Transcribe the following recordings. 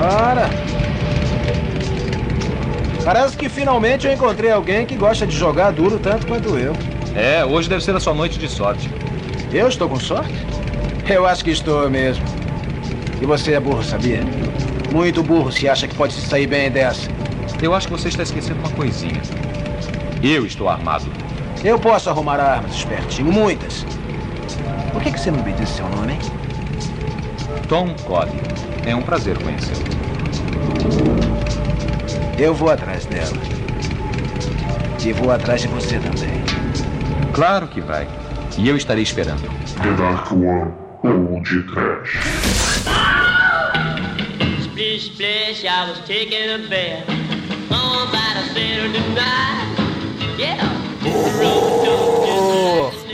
Ora! Parece que finalmente eu encontrei alguém que gosta de jogar duro tanto quanto eu. É, hoje deve ser a sua noite de sorte. Eu estou com sorte? Eu acho que estou mesmo. E você é burro, sabia? Muito burro se acha que pode se sair bem dessa. Eu acho que você está esquecendo uma coisinha. Eu estou armado. Eu posso arrumar armas, espertinho, muitas. Por que, que você não me disse seu nome, hein? Tom Cole. É um prazer conhecê-lo. Eu vou atrás dela. E vou atrás de você também. Claro que vai. E eu estarei esperando. The Dark One ou de Trash. Splish splash, I was taking a bath. On by the center tonight. Yeah.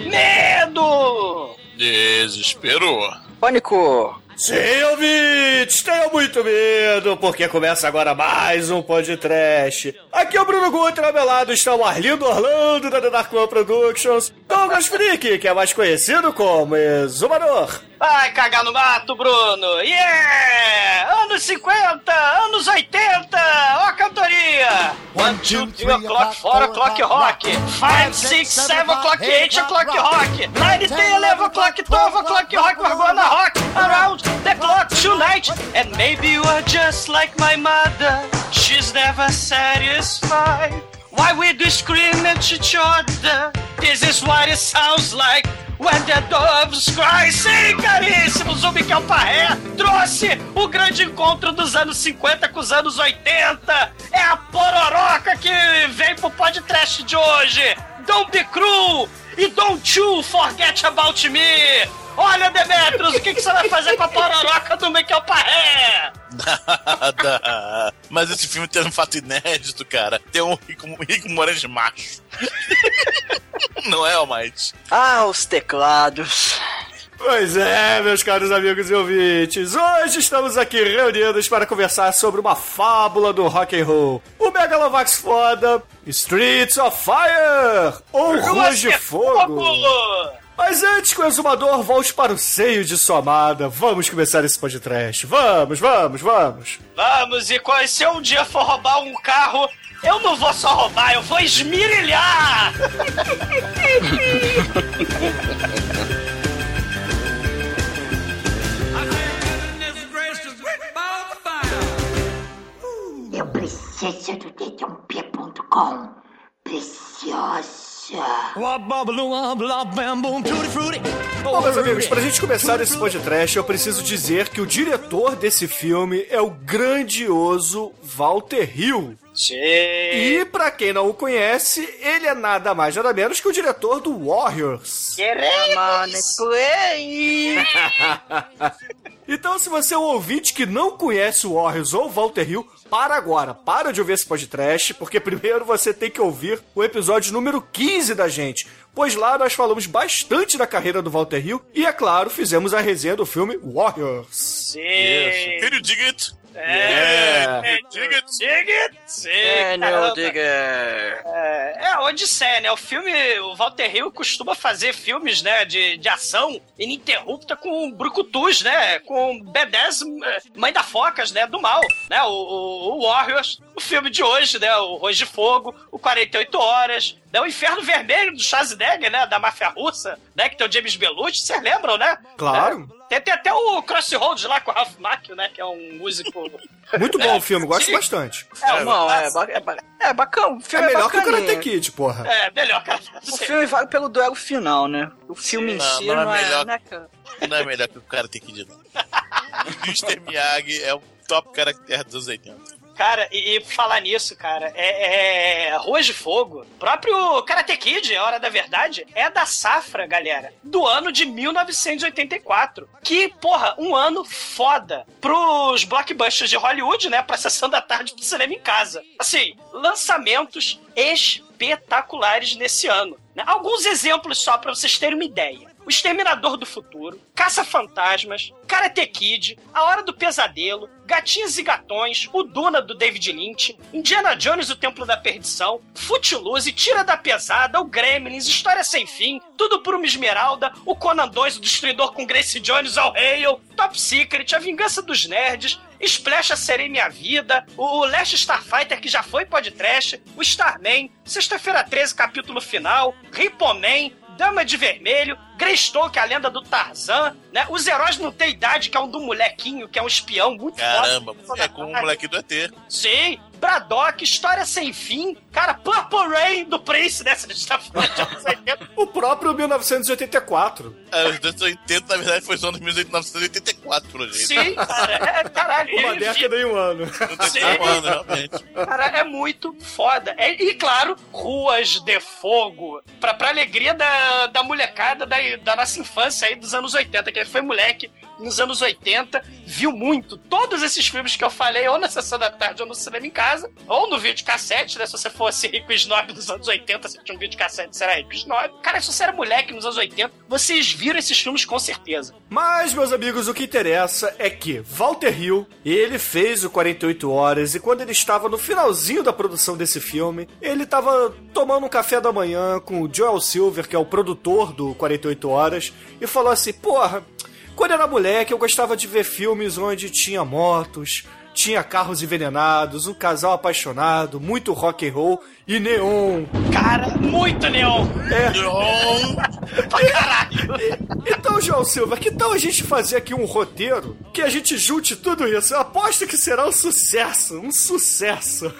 Medo! Desesperou. Pânico! Sim, ouvintes, tenham muito medo, porque começa agora mais um podcast. Aqui é o Bruno Guter, ao meu lado está o Arlindo Orlando, da The Dark One Productions, Douglas Freak, que é mais conhecido como Exumador. Vai cagar no mato, Bruno! Yeah! Anos 50, anos 80, ó a cantoria! 1, 2, 3 o'clock, 4 o'clock rock! 5, 6, 7 o'clock, 8 o'clock rock! 9, 10, 11 o'clock, 12 o'clock rock, we're gonna rock around the clock tonight! And maybe you are just like my mother, she's never satisfied. Why we do scream at each other? This is what it sounds like when the doves cry. Sim, caríssimo, Zumbi que é o Parré trouxe o grande encontro dos anos 50 com os anos 80. É a pororoca que vem pro podcast de hoje. Don't be cruel e don't you forget about me. Olha, Demetrius, o que, que você vai fazer com a pororoca do Miquel Parré? Nada. Mas esse filme tem um fato inédito, cara. Tem um Rico, Rico macho. Não é, Almighty? Ah, os teclados. Pois é, meus caros amigos e ouvintes, hoje estamos aqui reunidos para conversar sobre uma fábula do rock and roll. O Megalovax foda, Streets of Fire, ou Ruas de Fogo. Mas antes que o exumador volte para o seio de sua amada, vamos começar esse podcast. Vamos, vamos, vamos. Vamos, e quando- se eu um dia for roubar um carro, eu não vou só roubar, eu vou esmirilhar! Eu preciso do dedãop.com. Preciosa. Bom, meus amigos, pra gente começar esse podcast, eu preciso dizer que o diretor desse filme é o grandioso Walter Hill. Sim. E pra quem não o conhece, ele é nada mais nada menos que o diretor do Warriors. Então, se você é um ouvinte que não conhece o Warriors ou o Walter Hill, para agora, para de ouvir esse podcast, porque primeiro você tem que ouvir o episódio número 15 da gente, pois lá nós falamos bastante da carreira do Walter Hill e, é claro, fizemos a resenha do filme Warriors. Sim. Can you dig it? É. É. Dig it? Dig it? Sim, Daniel. Digger. É, é a Odisseia, né? O filme, o Walter Hill costuma fazer filmes, né, de, de ação ininterrupta com brucutus, né? Com B10, eh, Mãe da Focas, né? Do mal, né? O, o, o Warriors, o filme de hoje, né? O Rois de Fogo, o 48 Horas, né? O Inferno Vermelho do Schwarzenegger, né? Da máfia russa, né? Que tem o James Belushi, vocês lembram, né? Claro. Tem, tem até o Crossroads lá com o Ralph Macchio, né? Que é um músico... Muito bom o filme, gosto bastante. É, Não, é, ba- é, ba- é bacana. O É filme é, melhor que o. Karate Kid, porra. É, melhor, cara. O filme vale pelo duelo final, né? O filme em Não, si não é não é, melhor. né, cara? Não é melhor que o cara tem que ir, não. Mr. Miyagi é o top caractere dos anos 80. Cara, e, e falar nisso, cara, é, é Ruas de Fogo, próprio Karate Kid, é Hora da Verdade, é da safra, galera, do ano de 1984. Que, porra, um ano foda pros blockbusters de Hollywood, né? Pra sessão da tarde pro cinema em casa. Assim, lançamentos espetaculares nesse ano. né? Alguns exemplos só pra vocês terem uma ideia. O Exterminador do Futuro, Caça-Fantasmas, Karate Kid, A Hora do Pesadelo, Gatinhos e Gatões, O Duna do David Lynch, Indiana Jones, O Templo da Perdição, Footloose, Tira da Pesada, O Gremlins, História Sem Fim, Tudo por uma Esmeralda, O Conan 2, O Destruidor com Grace Jones, All Hail, Top Secret, A Vingança dos Nerds, Splash a Serei Minha Vida, o Last Starfighter, que já foi podcast, o Starman, Sexta-feira 13, capítulo final, Ripoman, Dama de Vermelho, Greystoke, a lenda do Tarzan, né? Os Heróis Não Tem Idade, que é um do molequinho, que é um espião muito Caramba, foda. é com o moleque do ET. Sim, Braddock, História Sem Fim, cara, Purple Rain do Prince, né? Se a gente tá falando de anos 80. O próprio 1984. É, os 1980, na verdade, foi só em 1984, pelo jeito. Sim, cara, é, caralho. Uma década e um ano. Não tem Sim. como, né, realmente. Cara, é muito foda. É- e claro, ruas de fogo. Pra, pra alegria da, da molecada da, da nossa infância aí dos anos 80, que ele foi moleque nos anos 80, viu muito. Todos esses filmes que eu falei, ou na sessão da tarde, ou no cinema em casa, ou no vídeo cassete, né? Se você fosse rico e snob nos anos 80, você tinha um vídeo cassete, você era rico e snob. Cara, se você era moleque nos anos 80, vocês viram esses filmes com certeza. Mas, meus amigos, o que interessa é que Walter Hill, ele fez o 48 Horas e quando ele estava no finalzinho da produção desse filme, ele estava tomando um café da manhã com o Joel Silver, que é o produtor do 48 Horas, e falou assim: Porra, quando eu era moleque eu gostava de ver filmes onde tinha motos, tinha carros envenenados, um casal apaixonado, muito rock and roll e neon. Cara, muito neon. É. Neon. Pra caralho. Então, João Silva, que tal a gente fazer aqui um roteiro que a gente junte tudo isso? Eu aposto que será um sucesso, um sucesso.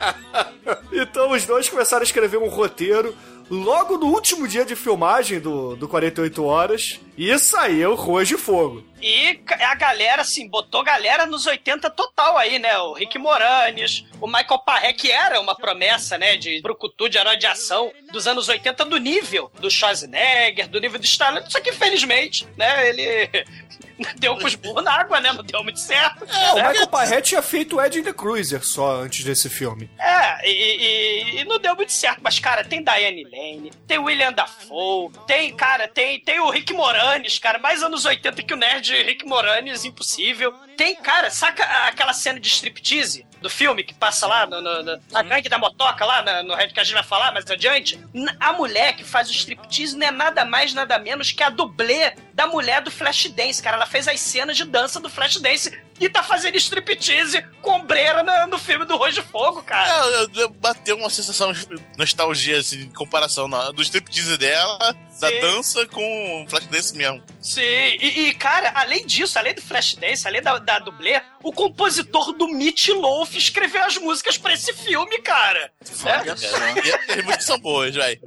então os dois começaram a escrever um roteiro logo no último dia de filmagem do, do 48 Horas e saiu Ruas de Fogo. E a galera, assim, botou galera nos 80 total aí, né? O Rick Moranis, o Michael Parré, que era uma promessa, né? De brucutu de herói de ação dos anos 80 do nível do Schwarzenegger, do nível do Stallone. Só que, infelizmente, né? Ele deu pros burros na água, né? Não deu muito certo. É, o né? Michael Parré tinha feito Ed in the Cruiser só antes desse filme. É, e, e- e não deu muito certo. Mas, cara, tem Diane Lane, tem William Dafoe, tem, cara, tem, tem o Rick Moranis, cara, mais anos 80 que o nerd Rick Moranis, impossível. Tem, cara, saca aquela cena de striptease do filme que passa lá no, no- no- na gangue da motoca, lá no Red que a gente vai falar mais adiante? A mulher que faz o striptease não é nada mais, nada menos que a dublê da mulher do Flashdance, cara. Ela fez as cenas de dança do Flashdance e tá fazendo striptease com ombreira no, no filme do Rojo de Fogo, cara. É, eu- eu- bateu uma sensação de nostalgia, assim, em comparação na- do striptease dela, da Sim. dança com o Flashdance mesmo. Sim, e, e, cara, além disso, além do Flashdance, além da, da dublê, o compositor do Meat Loaf escreveu as músicas pra esse filme, cara. Cara, e as músicas são boas, vai.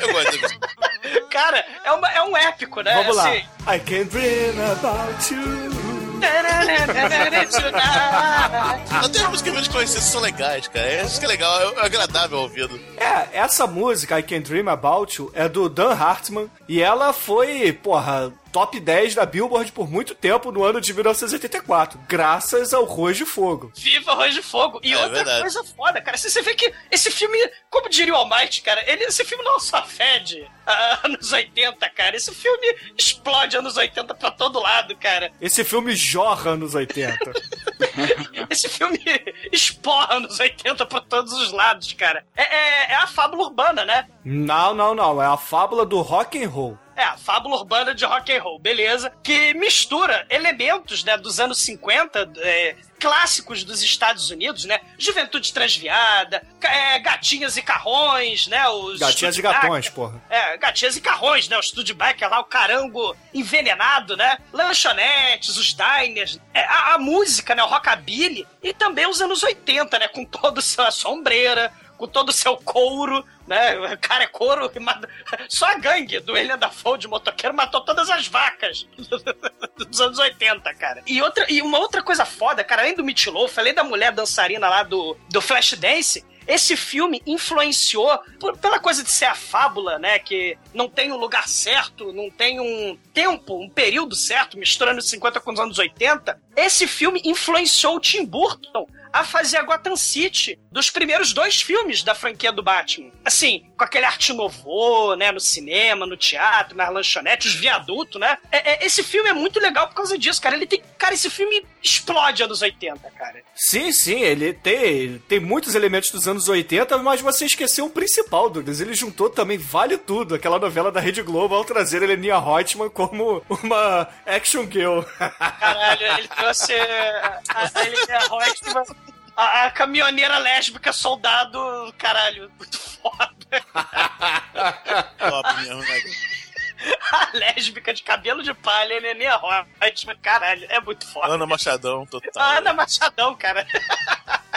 Eu gosto disso. É, cara, é, uma- é um épico, né? Vamos lá. Assim, I can dream about you. Até as músicas menos conhecidas são legais, cara. Isso que é legal, é agradável ao ouvido. É, essa música, I Can Dream About You, é do Dan Hartman. E ela foi, porra, top 10 da Billboard por muito tempo no ano de 1984. Graças ao Ruas de Fogo. Viva Rojo de Fogo. E É outra verdade. coisa foda, cara. Você, você vê que esse filme, como diria o Almighty, cara, ele, esse filme não só fede anos 80, cara. Esse filme explode anos 80 pra todo lado, cara. Esse filme jorra nos 80. Esse filme esporra anos 80 pra todos os lados, cara. É, é, é a fábula urbana, né? não, não, não. É a fábula do rock and roll. É, a fábula urbana de rock and roll, beleza. Que mistura elementos, né, dos anos 50, é, clássicos dos Estados Unidos, né? Juventude transviada, é, gatinhas e carrões, né? Os Gatinhas e gatões, porra. É, gatinhas e carrões, né? O Studebaker lá, o carango envenenado, né? Lanchonetes, os diners, é, a, a música, né? O rockabilly. E também os anos 80, né? Com toda a sua ombreira, com todo o seu couro, né? O cara é couro. Só a gangue do William Dafoe de motoqueiro matou todas as vacas dos anos 80, cara. E, outra, e uma outra coisa foda, cara, além do Meat Loaf, além da mulher dançarina lá do, do Flashdance, esse filme influenciou por- pela coisa de ser a fábula, né? Que não tem um lugar certo, não tem um tempo, um período certo, misturando os 50 com os anos 80. Esse filme influenciou o Tim Burton a fazer a Gotham City dos primeiros dois filmes da franquia do Batman. Assim, com aquele arte novo, né? No cinema, no teatro, nas lanchonetes, os viadutos, né? É- é- esse filme é muito legal por causa disso, cara. Ele tem. Cara, esse filme explode anos 80, cara. Sim, sim, ele tem, tem muitos elementos dos anos 80, mas você esqueceu o principal, Douglas. Ele juntou também Vale Tudo, aquela novela da Rede Globo, ao trazer a Heleninha Reutemann como uma action girl. Caralho, ele trouxe a, a Helena Reutemann, a, a caminhoneira lésbica soldado, caralho, muito foda. Top mesmo, né? A lésbica de cabelo de palha, Helena Reutemann, caralho, é muito foda. Ana Machadão, total. A Ana Machadão, cara.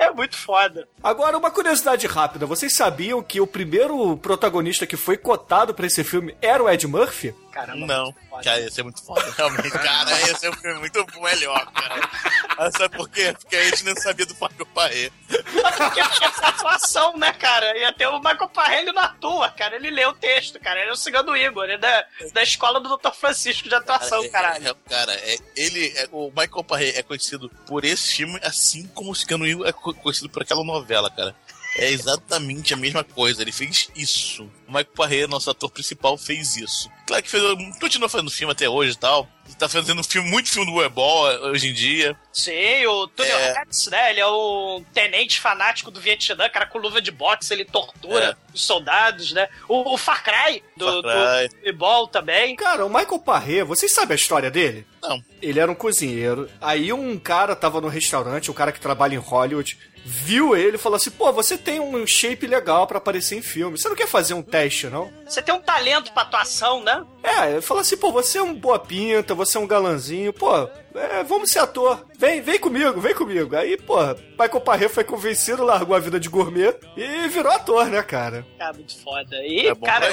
É muito foda. Agora, uma curiosidade rápida: vocês sabiam que o primeiro protagonista que foi cotado pra esse filme era o Ed Murphy? Caramba. Não, cara, ia ser muito foda, realmente. Cara, ia ser um filme muito melhor, cara. Mas sabe por quê? Porque a gente não sabia do Michael Paré. Porque tinha essa atuação, né, cara? Ia ter o Michael Parra, ele não atua, cara. Ele lê o texto, cara. Ele é o cigano Igor, ele é da, da escola do Dr. Francisco de atuação, é, caralho. é, cara, é, ele, é, o Michael Paré é conhecido por esse filme, assim como o Cigano Igor é co- conhecido por aquela novela, cara. É exatamente a mesma coisa, ele fez isso. O Michael Paré, nosso ator principal, fez isso. Claro que fez, continua fazendo filme até hoje e tal. Ele tá fazendo filme, muito filme do Webol hoje em dia. Sim, o Tony É. Rex, né? Ele é o tenente fanático do Vietnã, cara com luva de boxe, ele tortura os soldados, né? O, o Far Cry, do, Far Cry. do Ebol também. Cara, o Michael Parré, vocês sabem a história dele? Não. Ele era um cozinheiro. Aí um cara tava no restaurante, um cara que trabalha em Hollywood, viu ele e falou assim: pô, você tem um shape legal pra aparecer em filme. Você não quer fazer um teste, não? Você tem um talento pra atuação, né? É, ele falou assim: pô, você é um boa pinta, você é um galanzinho, pô, é, vamos ser ator. Vem, vem comigo, vem comigo. Aí, pô, Michael Parré foi convencido, largou a vida de gourmet e virou ator, né, cara? Cara, muito foda. E, É cara,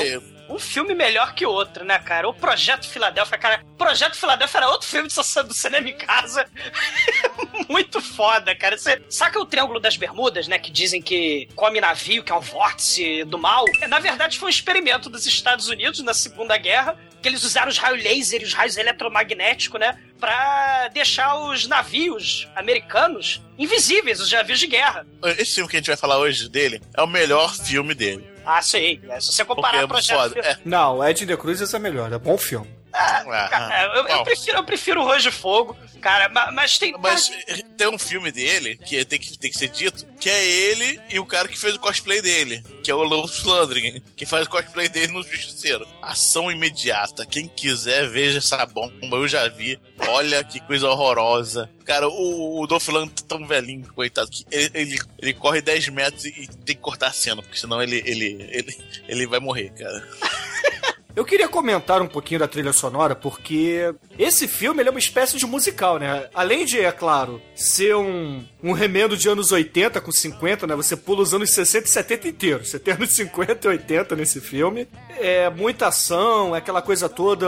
um filme melhor que outro, né, cara? O Projeto Filadélfia, cara. Projeto Filadélfia era outro filme de sessão do cinema em casa. Muito foda, cara. Você saca o Triângulo das Bermudas, né? Que dizem que come navio, que é um vórtice do mal. Na verdade, foi um experimento dos Estados Unidos na Segunda Guerra. Que eles usaram os raios laser e os raios eletromagnéticos, né? Pra deixar os navios americanos invisíveis, os navios de guerra. Esse filme que a gente vai falar hoje dele é o melhor filme dele. Ah, sim. Se você Porque comparar é o muito Projeto foda. É. Não, Ed The Cruz é melhor, é bom filme. Ah, Cara, eu, eu prefiro, eu prefiro o Rojo de Fogo, cara, ma- mas, tem. Mas tem um filme dele que tem que, tem que ser dito, que é ele e o cara que fez o cosplay dele, que é o Lance Flandrin, que faz o cosplay dele no Justiceiro. Ação imediata. Quem quiser, veja essa bomba. Eu já vi. Olha que coisa horrorosa. Cara, o, o Dolph Lundgren tá tão velhinho, coitado, que ele, ele, ele corre 10 metros e, e tem que cortar a cena, porque senão ele, ele, ele, ele vai morrer, cara. Eu queria comentar um pouquinho da trilha sonora, porque esse filme é uma espécie de musical, né? Além de, é claro, ser um, um remendo de anos 80 com 50, né? Você pula os anos 60 e 70 inteiros. Você tem anos 50 e 80 nesse filme. É muita ação, é aquela coisa toda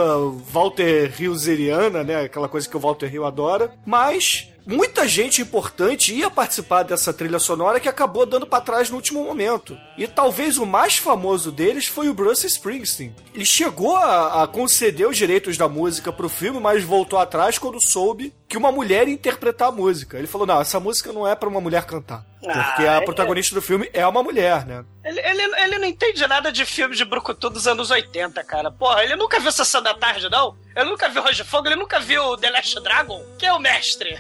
Walter Hillseriana, né? Aquela coisa que o Walter Hill adora. Mas muita gente importante ia participar dessa trilha sonora que acabou dando pra trás no último momento. E talvez o mais famoso deles foi o Bruce Springsteen. Ele chegou a, a conceder os direitos da música pro filme, mas voltou atrás quando soube que uma mulher ia interpretar a música. Ele falou: não, essa música não é pra uma mulher cantar. Porque Ah, a é- protagonista do filme é uma mulher, né? Ele, ele, ele não entende nada de filme de Brucutu dos anos 80, cara. Porra, ele nunca viu Sessão da Tarde, não? Ele nunca viu Roger Fogo, ele nunca viu The Last Dragon? Quem é o mestre?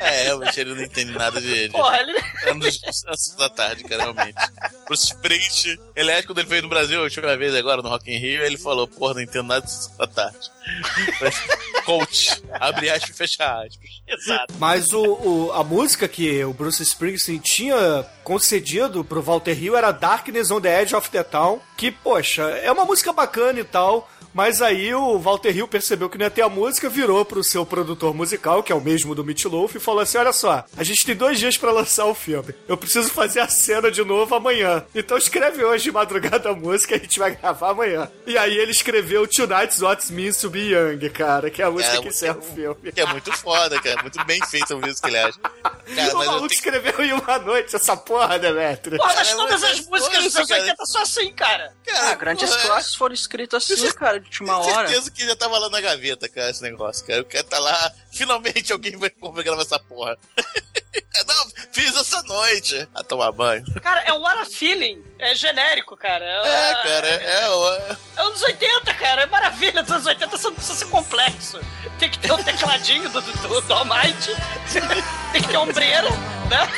É, realmente ele não entende nada de, de Porra, ele. anos anos da tarde, cara, realmente. Bruce Springsteen, ele é quando ele veio no Brasil a última vez agora no Rock in Rio, ele falou, porra, não entendo nada disso da tarde. Mas, Coach, abre aspas e fecha aspas. Exato. Mas o, o- a música que o Bruce Springsteen tinha concedido pro Walter Hill era Darkness on the Edge of the Town, que, poxa, é uma música bacana e tal, mas aí o Walter Hill percebeu que não ia ter a música, virou pro seu produtor musical, que é o mesmo do Meat Loaf, e falou assim, olha só, a gente tem dois dias pra lançar o filme, eu preciso fazer a cena de novo amanhã, então escreve hoje de madrugada a música e a gente vai gravar amanhã. E aí ele escreveu Tonight's What Means to Be Young, cara, que é a música É, que encerra o filme. Que é muito foda, cara, muito bem feito o mesmo que ele acha. Cara, o maluco tenho escreveu em uma noite essa porra, Demetrio. Porra, mas todas as músicas dos anos cara. 80 são assim, cara. Cara, Ah, grandes porra, clássicos foram escritos assim, cara, de última Tenho hora. certeza que já tava lá na gaveta, cara, esse negócio, cara. Eu quero tá lá, finalmente alguém vai gravar essa porra. Não, fiz essa noite. A tomar banho. Cara, é um What a Feeling. É genérico, cara. É, cara, é, é, o- É anos 80, cara. É maravilha. Dos anos 80 você não precisa ser complexo. Tem que ter um tecladinho do, do, do Almighty. Tem que ter ombreira, né?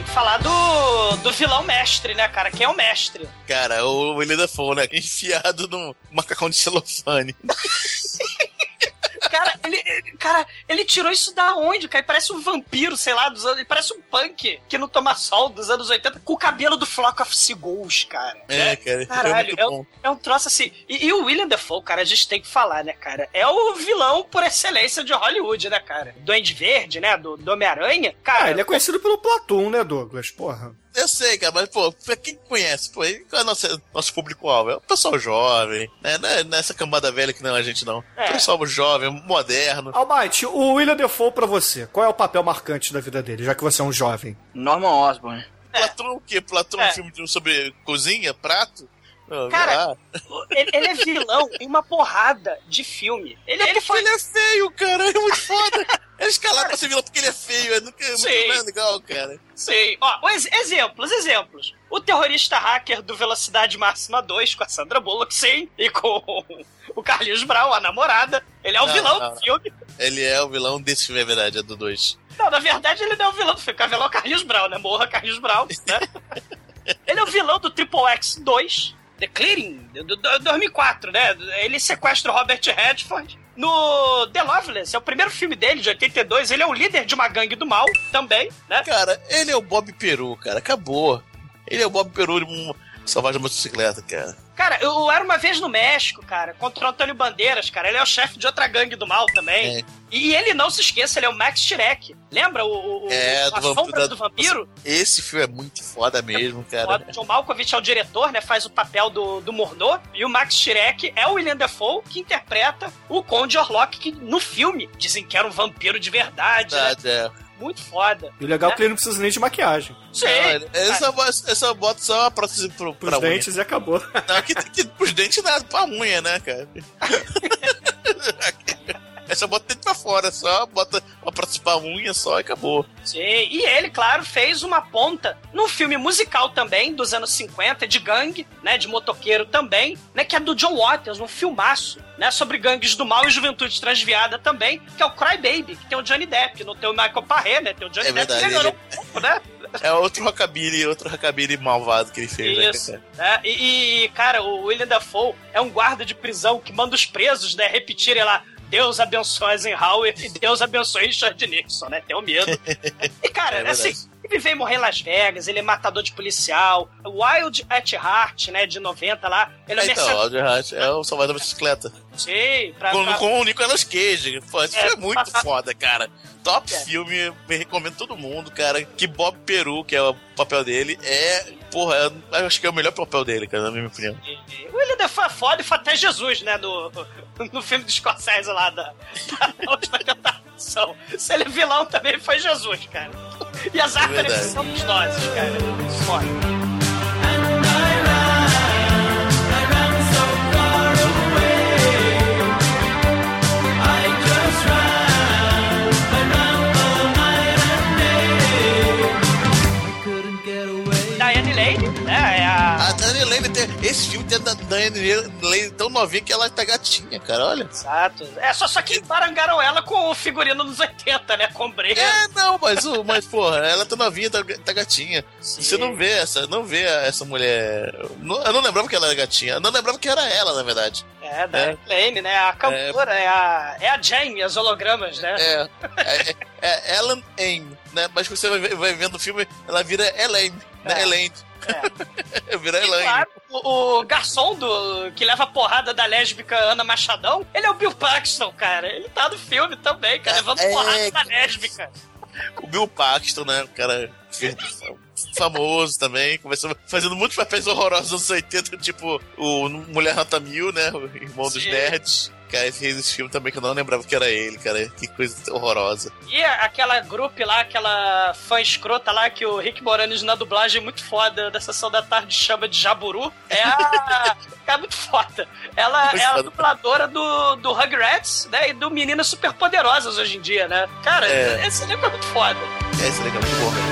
Tem que falar do, do vilão mestre, né, cara? Quem é o mestre? Cara, o William Dafoe, né? Enfiado num macacão de celofane. Cara, ele, ele- cara, ele tirou isso da onde, cara? Ele parece um vampiro, sei lá, dos anos. Ele parece um punk que não toma sol dos anos 80, com o cabelo do Flock of Seagulls, cara. É, cara, Caralho, é muito é, um, é um troço assim. E, e o William Dafoe, cara, a gente tem que falar, né, cara? É o vilão por excelência de Hollywood, né, cara? Duende Verde, né? Do, do Homem-Aranha. Cara, Ah, ele é conhecido pelo Platum, né, Douglas? Porra. Eu sei, cara, mas, pô, pra quem conhece, pô, qual é o nosso, nosso público-alvo? É o pessoal jovem, né? Não é nessa cambada velha que não é a gente, não. É. Pessoal jovem, moderno. Almighty, o William Defoe pra você, qual é o papel marcante da vida dele, já que você é um jovem? Norman Osborn. Platão o quê? Platão é É. um filme de- sobre cozinha, prato? Cara, ele, ele é vilão em uma porrada de filme. Ele, ele foi. Ele é feio, cara, é muito foda. É escalar pra ser vilão porque ele é feio, é nunca é muito Sim. é legal, cara. Sei. Ó, ex- exemplos, exemplos. O terrorista hacker do Velocidade Máxima 2 com a Sandra Bullock, sim, e com o Carlinhos Brown, a namorada. Ele é o Não, vilão não, do filme. Ele é o vilão desse filme, é verdade, é do 2. Não, na verdade ele não é o vilão do filme, o vilão é o Carlinhos Brown, né? Morra Carlinhos Brown, né? ele é o vilão do Triple X 2, The Clearing, do, do- 2004, né? Ele sequestra o Robert Redford. No The Loveless, é o primeiro filme dele, de 82. Ele é o líder de uma gangue do mal também, né? Cara, ele é o Bob Peru, cara, acabou. Ele é o Bob Peru de salvagem de motocicleta, cara. Cara, eu era uma vez no México, cara, contra o Antônio Bandeiras, cara. Ele é o chefe de outra gangue do mal também. É. E ele, não se esqueça, ele é o Max Shrek. Lembra o, o, É, a do sombra da- do vampiro? Esse filme é muito foda mesmo, O cara. John Malkovich é o diretor, né? Faz o papel do, do Murnau. E o Max Shrek é o William Dafoe, que interpreta o Conde Orlok, que no filme dizem que era um vampiro de verdade, né? Verdade, é. Muito foda. E o legal é Né? que ele não precisa nem de maquiagem. Sim. Bo- ele só bota só a prótese pro, Pros pra unha. dentes e acabou. Não, que, que, pros dentes nada, pra unha, né, cara? É só bota dentro pra fora, só bota uma pra unha só e acabou. Sim, e ele, claro, fez uma ponta num filme musical também, dos anos 50, de gangue, né, de motoqueiro também, né, que é do John Waters, um filmaço, né, sobre gangues do mal e juventude transviada também, que é o Cry Baby, que tem o Johnny Depp, não tem o Michael Parré, né, tem o Johnny É Depp, verdade, ele- um pouco, né? É outro rockabilly, outro rockabilly malvado que ele fez, né, Isso. cara? né? E, e, cara, o William Dafoe é um guarda de prisão que manda os presos, né, repetirem lá Deus abençoe Eisenhower e Deus abençoe Richard Nixon, né? Tenho medo. E, cara, É assim, ele veio morrer em Las Vegas, ele é matador de policial. Wild at Heart, né, de 90 lá. Ele é, então, mercenário. Audrey Hart é o salvador da bicicleta. Sim, pra, Com, pra- com o Nicolas Cage. Pô, esse É, é muito passar- foda, cara. Top É. filme, me recomendo todo mundo, cara. Que Bob Peru, que é o papel dele, é. Porra, é- eu acho que é o melhor papel dele, cara, na minha opinião. O William Dafoe é foda e foi até Jesus, né, no, no filme do Scorsese lá da, da Última Tentação. Se ele é vilão também, foi Jesus, cara. E as árvores são gostosas, cara. Foda. Esse filme tem a Dani Lane tão novinha que ela tá gatinha, cara, olha. Exato. É, só, só que barangaram ela com o figurino nos 80, né, com. É, não, mas, o- mas porra, ela tá novinha, tá, tá gatinha. Você não vê essa, não vê essa mulher. Não- Eu não lembrava que ela era gatinha, eu não lembrava que era ela, na verdade. É, Diane Lane, né, a cantora, é, a, é a Jane, as hologramas, né? É, é, é Ellen Aim, né? Mas você vai, vai vendo o filme, ela vira Elaine, né? É. Elaine. vira E, Elaine. claro, o, o garçom do, que leva a porrada da lésbica Ana Machadão, ele é o Bill Paxton, cara. Ele tá no filme também, cara, levando É, porrada da lésbica. O Bill Paxton, né? O cara famoso também, começou fazendo muitos papéis horrorosos nos anos 80, tipo o Mulher Nota Mil, né? O irmão dos Sim. nerds. Cara, fez esse filme também que eu não lembrava que era ele, cara. Que coisa horrorosa. E aquela grupo lá, aquela fã escrota lá que o Rick Moranis na dublagem muito foda da sessão da tarde chama de Jaburu. É a. é muito foda. Ela Muito é a foda. dubladora do, do Rugrats, né? E do Meninas Superpoderosas hoje em dia, né? Cara, É. esse elenco é muito foda. É, esse legal, muito bom. td1p.com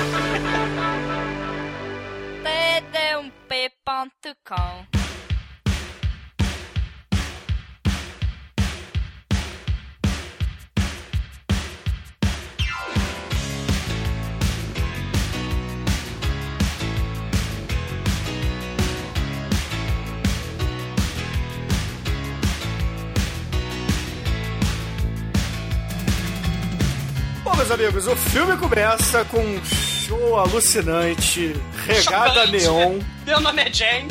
Bom, meus amigos, o filme começa com show alucinante, regada Chocante. neon, Meu nome é Jane.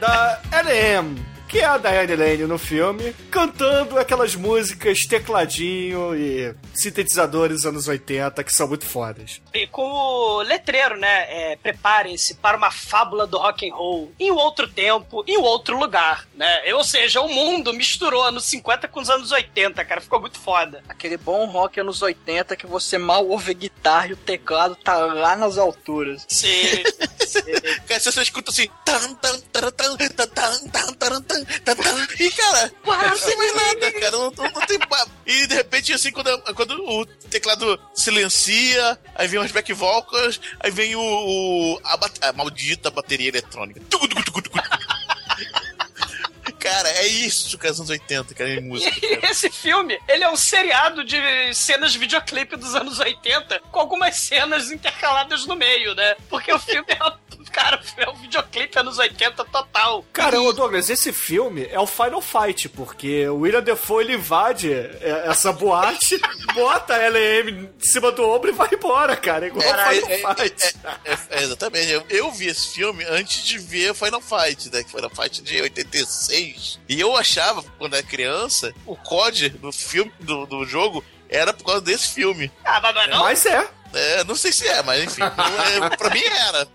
da L.M., que é a Diane Lane no filme, cantando aquelas músicas tecladinho e sintetizadores anos 80 que são muito fodas. E com o letreiro, né? É, Preparem-se para uma fábula do rock and roll em um outro tempo, em um outro lugar, né? Ou seja, o mundo misturou anos 50 com os anos 80, cara. Ficou muito foda. Aquele bom rock anos 80 que você mal ouve a guitarra e o teclado tá lá nas alturas. Sim. Cara, você escuta assim. Tan, tan, tan, tan, tan, tan, taran, tan, tan, tan, E, cara, não tem mais nada, cara. Não, não, tem. pa- E de repente, assim, quando, quando o teclado silencia, aí vem os back vocals, aí vem o. o- a, a maldita bateria eletrônica. Tucu, tucu, tucu, tucu. Cara, é isso que é os anos 80, cara, em música. E esse filme, ele é um seriado de cenas de videoclipe dos anos 80, com algumas cenas intercaladas no meio, né? Porque o filme é, cara, é um videoclipe anos 80 total. Cara, ô Douglas, esse filme é o Final Fight, porque o William Defoe ele invade é, essa boate, bota a L.M. em cima do ombro e vai embora, cara. Igual Era- Final é- Fight. É, é, exatamente. Eu, eu vi esse filme antes de ver Final Fight, né? Que Final Fight de 86. E eu achava, quando era criança, o COD do filme, do, do jogo, era por causa desse filme. Ah, mas não é não? Mas é. É, não sei se é, mas enfim. eu- é, pra mim era.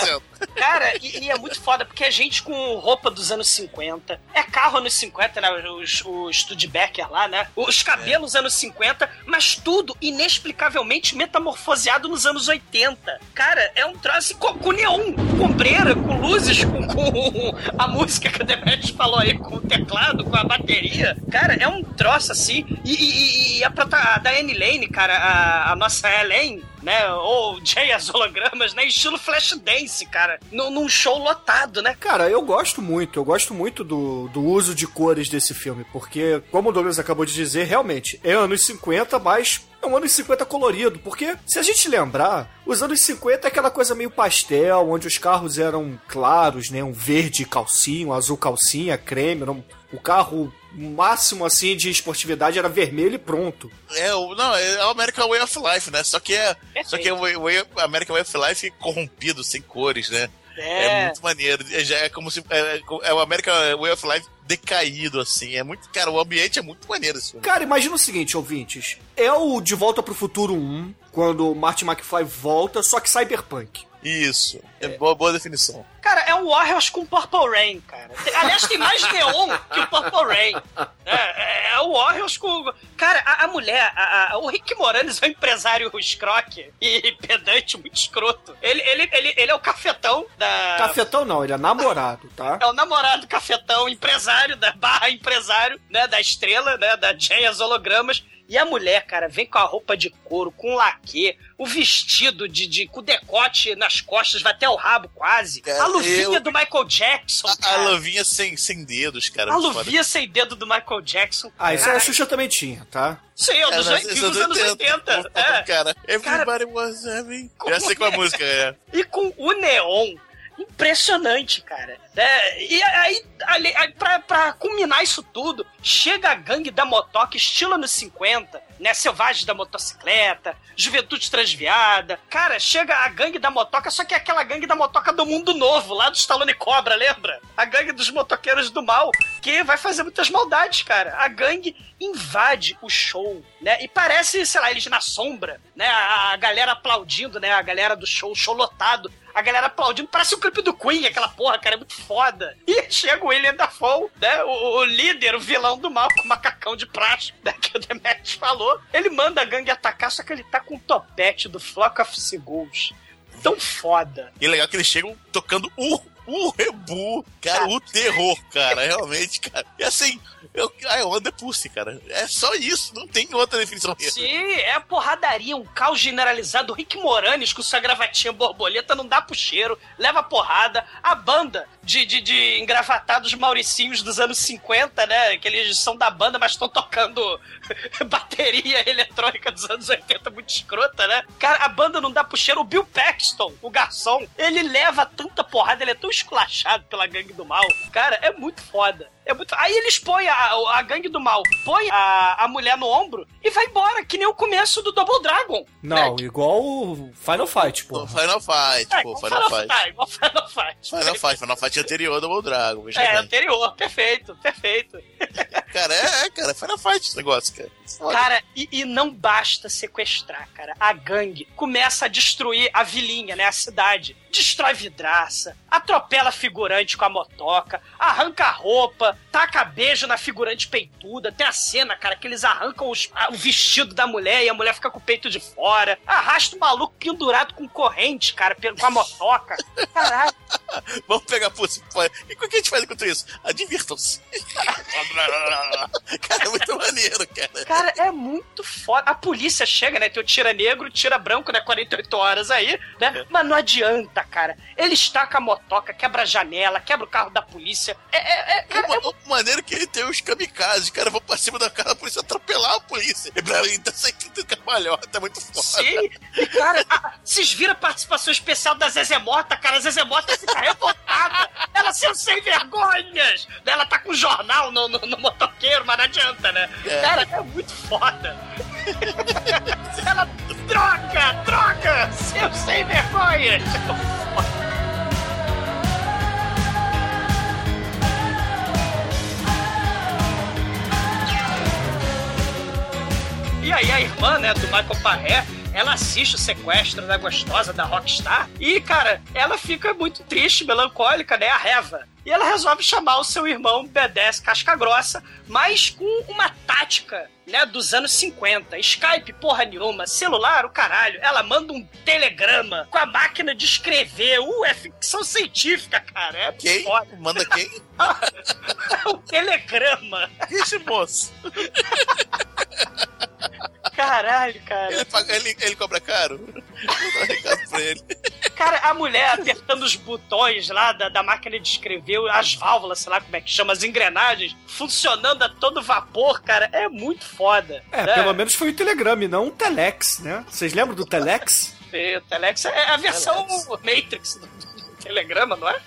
Sendo. Cara, e, e é muito foda, porque a gente com roupa dos anos 50, é carro anos 50, né? Os, o Studebaker lá, né? Os cabelos anos 50, mas tudo inexplicavelmente metamorfoseado nos anos 80. Cara, é um troço com, com neon, com ombreira, com luzes, com, com a música que o Demetrius falou aí, com o teclado, com a bateria. Cara, é um troço assim. E, e, e- a, a Diane Lane, cara, a, a nossa Elaine, né? Ou Jay as hologramas, né? Estilo Flashdance, cara. Num, num show lotado, né? Cara, eu gosto muito, eu gosto muito do, do uso de cores desse filme, porque, como o Douglas acabou de dizer, realmente, é anos 50, mas é um anos 50 colorido, porque se a gente lembrar, os anos 50 é aquela coisa meio pastel, onde os carros eram claros, né? Um verde calcinha, um azul calcinha, creme, um- o carro máximo assim de esportividade era vermelho e pronto. É, o, não, é o American Way of Life, né? Só que é, só que é o Way- American Way of Life corrompido, sem cores, né? É, É. muito maneiro. É, já é como se. É, é o American Way of Life decaído, assim. É muito. Cara, o ambiente é muito maneiro filme. Cara, imagina o seguinte, ouvintes. É o De Volta pro Futuro 1, quando o Marty McFly volta, só que cyberpunk. Isso. É, boa, boa definição. Cara, é um Warriors com Purple Rain, cara. Aliás, tem mais neon que o Purple Rain. É, é, é o Warriors com. Cara, a, a mulher, a- a- o Rick Moranis é um empresário escroque e pedante, muito escroto. Ele, ele, ele, ele é o cafetão da. Cafetão não, ele é namorado, tá? É o namorado cafetão, empresário da barra empresário, né? Da estrela, né? Da Jay as hologramas. E a mulher, cara, vem com a roupa de couro, com laque, o vestido de, de com decote nas costas, vai até o rabo quase. Cara, a luvinha eu- do Michael Jackson, A, a cara. luvinha sem, sem dedos, cara. A luvinha sem dedo do Michael Jackson. Ah, isso aí a Cara, Xuxa também tinha, tá? Sim, é É, dos, isso é dos anos 80. é. Cara, everybody was having. Já sei qual a é? música é. E com o neon. Impressionante, cara. É, e aí, ali, aí pra, pra culminar isso tudo, chega a gangue da motoca, estilo anos 50, né? Selvagens da motocicleta, Juventude Transviada. Cara, chega a gangue da motoca, só que é aquela gangue da motoca do mundo novo, lá do Stallone Cobra, lembra? A gangue dos motoqueiros do mal, que vai fazer muitas maldades, cara. A gangue invade o show, né? E parece, sei lá, eles na sombra, né? A, a galera aplaudindo, né? A galera do show, show lotado. A galera aplaudindo, parece o clipe do Queen, aquela porra, cara, é muito foda. E chega o William Dafoe, né? O, o líder, o vilão do mal, com o macacão de plástico, né? Que o Demetrius falou. Ele manda a gangue atacar, só que ele tá com o topete do Flock of Seagulls. Tão foda. E legal que eles chegam tocando o, o rebu, cara, o terror, cara, realmente, cara. E assim, eu, I want the pussy, cara. É só isso, não tem outra definição. Sim, é porradaria, um caos generalizado. O Rick Moranis com sua gravatinha borboleta não dá pro cheiro, leva porrada. A banda de, de, de engravatados mauricinhos dos anos 50, né? Que eles são da banda, mas estão tocando bateria eletrônica dos anos 80, muito escrota, né? Cara, a banda não dá pro cheiro. O Bill Paxton, o garçom, ele leva tanta porrada, ele é tão esculachado pela gangue do mal. Cara, é muito foda. É muito... Aí eles põem a, a gangue do mal, põe a, a mulher no ombro e vai embora, que nem o começo do Double Dragon. Não, né? igual o Final Fight, pô. Final Fight, É, pô, igual Final Fight. Fight. Igual Final Fight. Final Fight, Final Fight anterior ao Double Dragon, É, anterior, perfeito, perfeito. Cara, é, é, cara, é Final Fight esse negócio, cara. Foda. Cara, e, e não basta sequestrar, cara. A gangue começa a destruir a vilinha, né? A cidade. Destrói vidraça, atropela figurante com a motoca, arranca a roupa, taca beijo na figurante peituda. Tem a cena, cara, que eles arrancam os- a- o vestido da mulher e a mulher fica com o peito de fora. Arrasta o maluco pendurado com corrente, cara, com a motoca. Caralho. Vamos pegar pô. E o que a gente faz enquanto isso? Divirtam-se. cara, é muito maneiro, cara. Cara, é muito foda. A polícia chega, né? Tem o tira negro, tira branco, né? 48 horas aí, né? Mas não adianta, cara. Eles tacam a motoca, quebra a janela, quebra o carro da polícia. É, é, é, cara, é O maneiro que ele tem os kamikazes, cara, vão pra cima da cara da polícia atropelar a polícia. E pra mim, tá saindo do cambalhota, é muito foda. Sim, e cara, a- vocês viram a participação especial da Zezé Mota, cara? A Zezé Mota fica revoltada. Ela sendo sem vergonhas. Ela tá com jornal no, no, no motoqueiro, mas não adianta, né? É. Cara, é muito foda. Ela troca, troca, seu sem vergonhas. E aí a irmã, né, do Michael Parré, ela assiste o sequestro da gostosa da Rockstar e, cara, ela fica muito triste, melancólica, né, a Reva. E ela resolve chamar o seu irmão B10 Casca Grossa, mas com uma tática, né, dos anos 50. Skype, porra nenhuma, celular, o caralho. Ela manda um telegrama com a máquina de escrever. Uh, é ficção científica, cara. É Quem? foda. Manda quem? um telegrama. Esse moço. Caralho, cara. Ele, paga, ele, ele cobra caro? Vou dar um recado pra ele. Cara, a mulher apertando os botões lá da, da máquina de escrever, as válvulas, sei lá como é que chama, as engrenagens, funcionando a todo vapor, cara, é muito foda. É, né? pelo menos foi o Telegram, e não um Telex, né? Vocês lembram do Telex? O Telex é a versão Matrix do, do Telegrama, não é?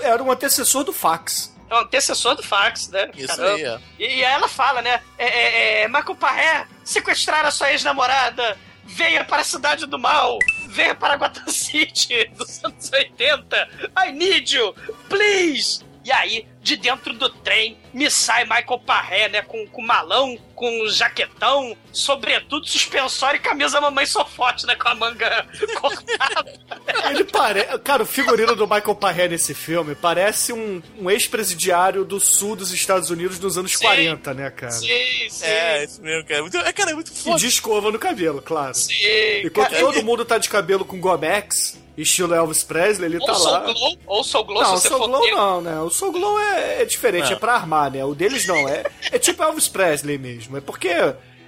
Era um antecessor do fax. É um antecessor do fax, né? Isso Caramba. aí, ó. E, e aí ela fala, né? É, é, é, Marco Parré, sequestrar a sua ex-namorada, venha para a cidade do mal, venha para Gotham City dos anos 80, I need you, please! E aí, de dentro do trem, me sai Michael Parré, né? Com, com malão, com jaquetão, sobretudo, suspensório e camisa mamãe sou forte, né? Com a manga cortada. Ele parece. Cara, o figurino do Michael Parré nesse filme parece um, um ex-presidiário do sul dos Estados Unidos nos anos Sim. 40, né, cara? Sim, sim. É, isso mesmo, cara. Muito, é, cara, é muito E foda. de escova no cabelo, claro. sim. Enquanto Cara, todo mundo tá de cabelo com Gomex, estilo Elvis Presley, ele tá ou Soul lá. Glow, ou Soul Glow, Não, o se Soul Glow ter- não, né? O Soul Glow é, é diferente, Não. é pra armar, né? O deles não, é, é tipo Elvis Presley mesmo. É porque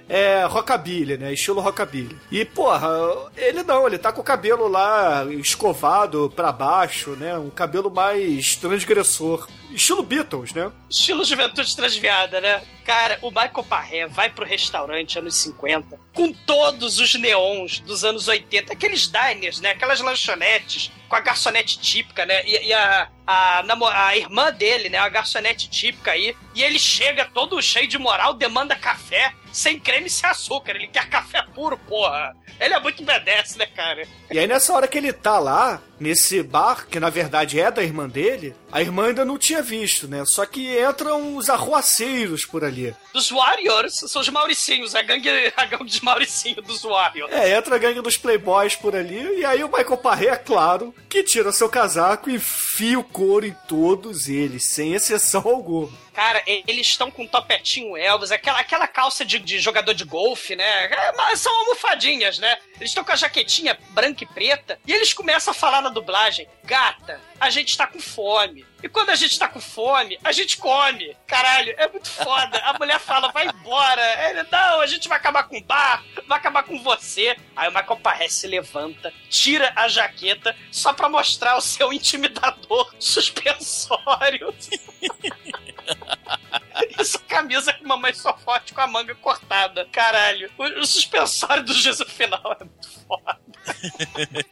é rockabilly, né? Estilo rockabilly. E, porra, ele não, ele tá com o cabelo lá escovado pra baixo, né? Um cabelo mais transgressor. estilo Beatles, né? Estilo juventude transviada, né? Cara, o Michael Parré vai pro restaurante anos 50 com todos os neons dos anos 80, aqueles diners, né? Aquelas lanchonetes com a garçonete típica, né? E, e a, a, a irmã dele, né? A garçonete típica aí. E ele chega todo cheio de moral, demanda café sem creme e sem açúcar. Ele quer café puro, porra. Ele é muito obedece, né, cara? E aí nessa hora que ele tá lá, nesse bar, que na verdade é da irmã dele, a irmã ainda não tinha visto, né? Só que entram os arruaceiros por ali. Dos Warriors, são os Mauricinhos, a gangue, a gangue dos Mauricinhos, dos Warriors. É, entra a gangue dos playboys por ali, e aí o Michael Parré, é claro, que tira seu casaco e enfia o couro em todos eles, sem exceção alguma. Cara, eles estão com topetinho Elvis, aquela, aquela calça de, de jogador de golfe, né? É, são almofadinhas, né? Eles estão com a jaquetinha branca e preta e eles começam a falar na dublagem: Gata, a gente tá com fome. E quando a gente tá com fome, a gente come. Caralho, é muito foda. A mulher fala: vai embora. Ele, não, a gente vai acabar com o bar, vai acabar com você. Aí o Michael Parré se levanta, tira a jaqueta só pra mostrar o seu intimidador suspensório. Essa camisa que mamãe só forte com a manga cortada. Caralho. O, o suspensório do juízo final é muito foda.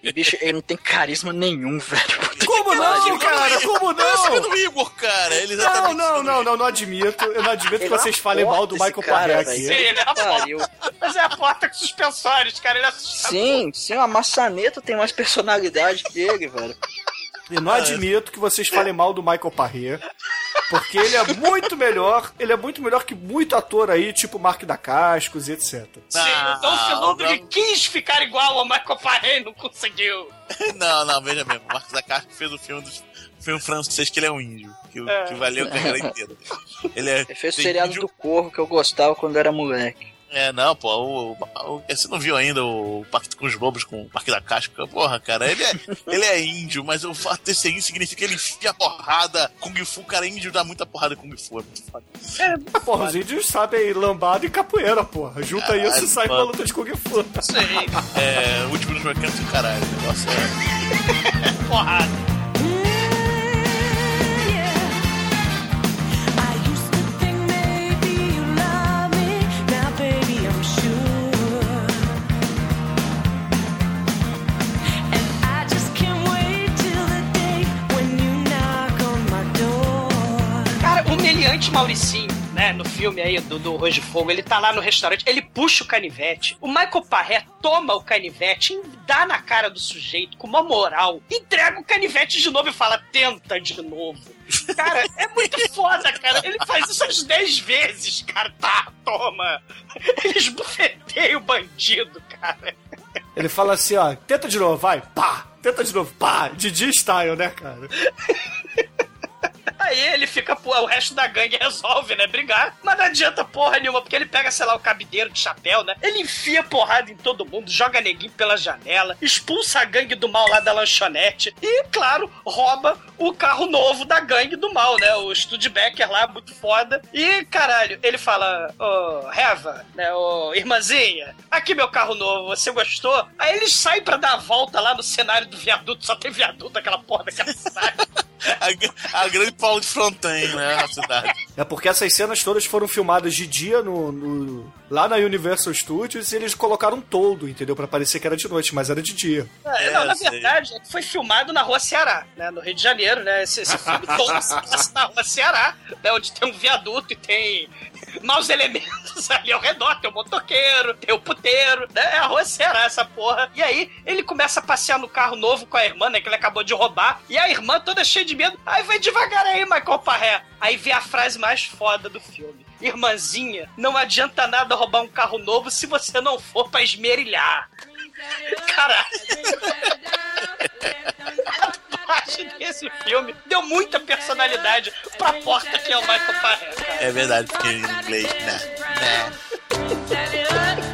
Bicho, ele não tem carisma nenhum, velho. Puta Como não, cara? Como não? do Igor, cara. Ele Não, não, não, não, não admito. Eu não admito que Ele é vocês falem mal do Michael Parré velho. Sim, aqui. ele é a porta. Mas é a porta com suspensórios, cara. Ele é. Sim, sim, a maçaneta tem mais personalidade que ele, velho. E não admito que vocês falem mal do Michael Parré. Porque ele é muito melhor, ele é muito melhor que muito ator aí, tipo Mark da Cascos e etc. Sim, Não, o Dom Filundro não. quis ficar igual ao Michael Parré e não conseguiu. Não, não, veja mesmo. O Marcos Zacarco fez o filme do filme francês que ele é um índio. Que, É. que valeu a carreira inteira. Ele é. Ele fez o seriado índio- do Corvo que eu gostava quando era moleque. É, não, pô, o, o- você não viu ainda o Pacto com os Lobos com o Parque da Casca? Porra, cara, ele é, ele é índio, mas o fato de ser índio significa que ele enfia porrada. Kung Fu, cara, índio dá muita porrada Kung Fu, é muito foda. Ah, porra, os índios sabem lambada e capoeira, porra. Junta Caralho, isso e sai mano. luta de Kung Fu. Sim, É, o último dos mercados do caralho. o negócio é. porrada. Meliante Mauricinho, né, no filme aí do, do Arroz de Fogo, ele tá lá no restaurante, ele puxa o canivete, o Michael Parré toma o canivete, dá na cara do sujeito com uma moral, entrega o canivete de novo e fala, tenta de novo. Cara, é muito foda, cara. Ele faz isso umas 10 vezes, cara. Tá, toma. Ele esbufeteia o bandido, cara. Ele fala assim, ó, tenta de novo, vai, pá! Tenta de novo, pá! Didi style, né, cara? Aí ele fica, pô, o resto da gangue resolve, né? Brigar. Mas não adianta porra nenhuma, porque ele pega, sei lá, o cabideiro de chapéu, né? Ele enfia porrada em todo mundo, joga neguinho pela janela, expulsa a gangue do mal lá da lanchonete e, claro, rouba o carro novo da gangue do mal, né? O Studebaker lá, muito foda. E, caralho, ele fala, ô, Reva, né? Ô, irmãzinha, aqui meu carro novo, você gostou? Aí eles saem pra dar a volta lá no cenário do viaduto, só tem viaduto, aquela porra daquela cidade. A, a grande Paulo de Fronten, né? A cidade. É porque essas cenas todas foram filmadas de dia no, no- lá na Universal Studios e eles colocaram todo, entendeu? Pra parecer que era de noite, mas era de dia. É, É, não, na verdade, é que foi filmado na Rua Ceará, né? No Rio de Janeiro, né? Esse, esse filme todo se passa na Rua Ceará, né? Onde tem um viaduto e tem maus elementos ali ao redor. Tem o motoqueiro, tem o puteiro, né? É a Rua Ceará, essa porra. E aí, ele começa a passear no carro novo com a irmã, né? Que ele acabou de roubar. E a irmã toda cheia de medo. Aí vai devagar aí, Michael Parré. Aí vem a frase mais foda do filme. Irmãzinha, não adianta nada roubar um carro novo se você não for pra esmerilhar. Caralho. A parte desse filme deu muita personalidade pra porta que é o Michael Parré, cara. É verdade, porque em inglês, né? né.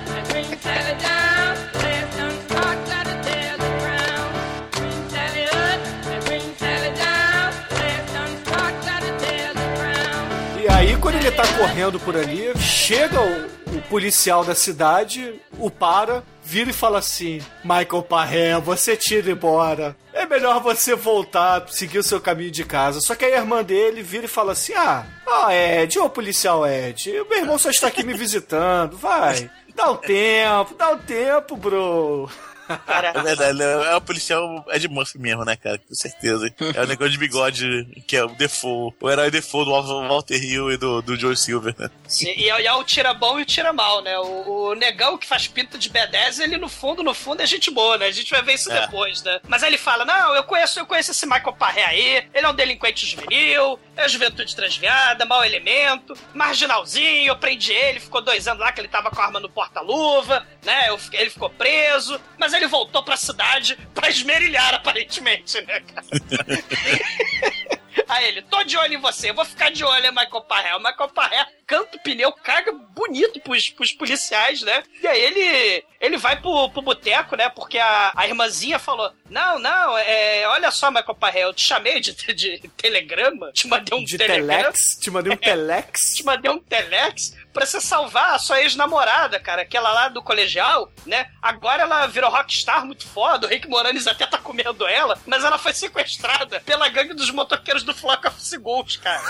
Quando ele tá correndo por ali, chega o, o policial da cidade, o para, vira e fala assim: Michael Parré, você tira embora. É melhor você voltar, seguir o seu caminho de casa. Só que a irmã dele vira e fala assim: Ah, ah, Ed, ô policial Ed, meu irmão só está aqui me visitando, vai. Dá um tempo, dá um tempo, bro. É verdade, é o policial Ed Murphy mesmo, né, cara? Com certeza. É o negócio de bigode, que é o Defoe. O herói Defoe do Walter Hill e do, do Joe Silver, né? Sim, e, é, e é o tira bom e o tira mal, né? O, o negão que faz pinta de B10, ele no fundo, no fundo, é gente boa, né? A gente vai ver isso É. depois, né? Mas aí ele fala: Não, eu conheço, eu conheço esse Michael Parré aí, ele é um delinquente juvenil, é juventude transviada, mau elemento, marginalzinho, eu prendi ele, ficou dois anos lá que ele tava com a arma no porta-luva, né? Eu ele ficou preso, mas ele voltou pra cidade pra esmerilhar, aparentemente, né, cara? Aí ele, tô de olho em você, vou ficar de olho, é Michael Parré. O Michael Parré canta o pneu, caga bonito pros, pros policiais, né? E aí ele, ele vai pro, pro boteco, né? Porque a, a irmãzinha falou: Não, não, é, olha só, Michael Parré, eu te chamei de, de telegrama, te mandei um De telegrama. telex, te mandei um telex. Te mandei um telex pra você salvar a sua ex-namorada, cara, aquela lá do colegial, né? Agora ela virou rockstar muito foda, o Rick Moranis até tá comendo ela, mas ela foi sequestrada pela gangue dos motoqueiros do Flock of Seagulls, cara.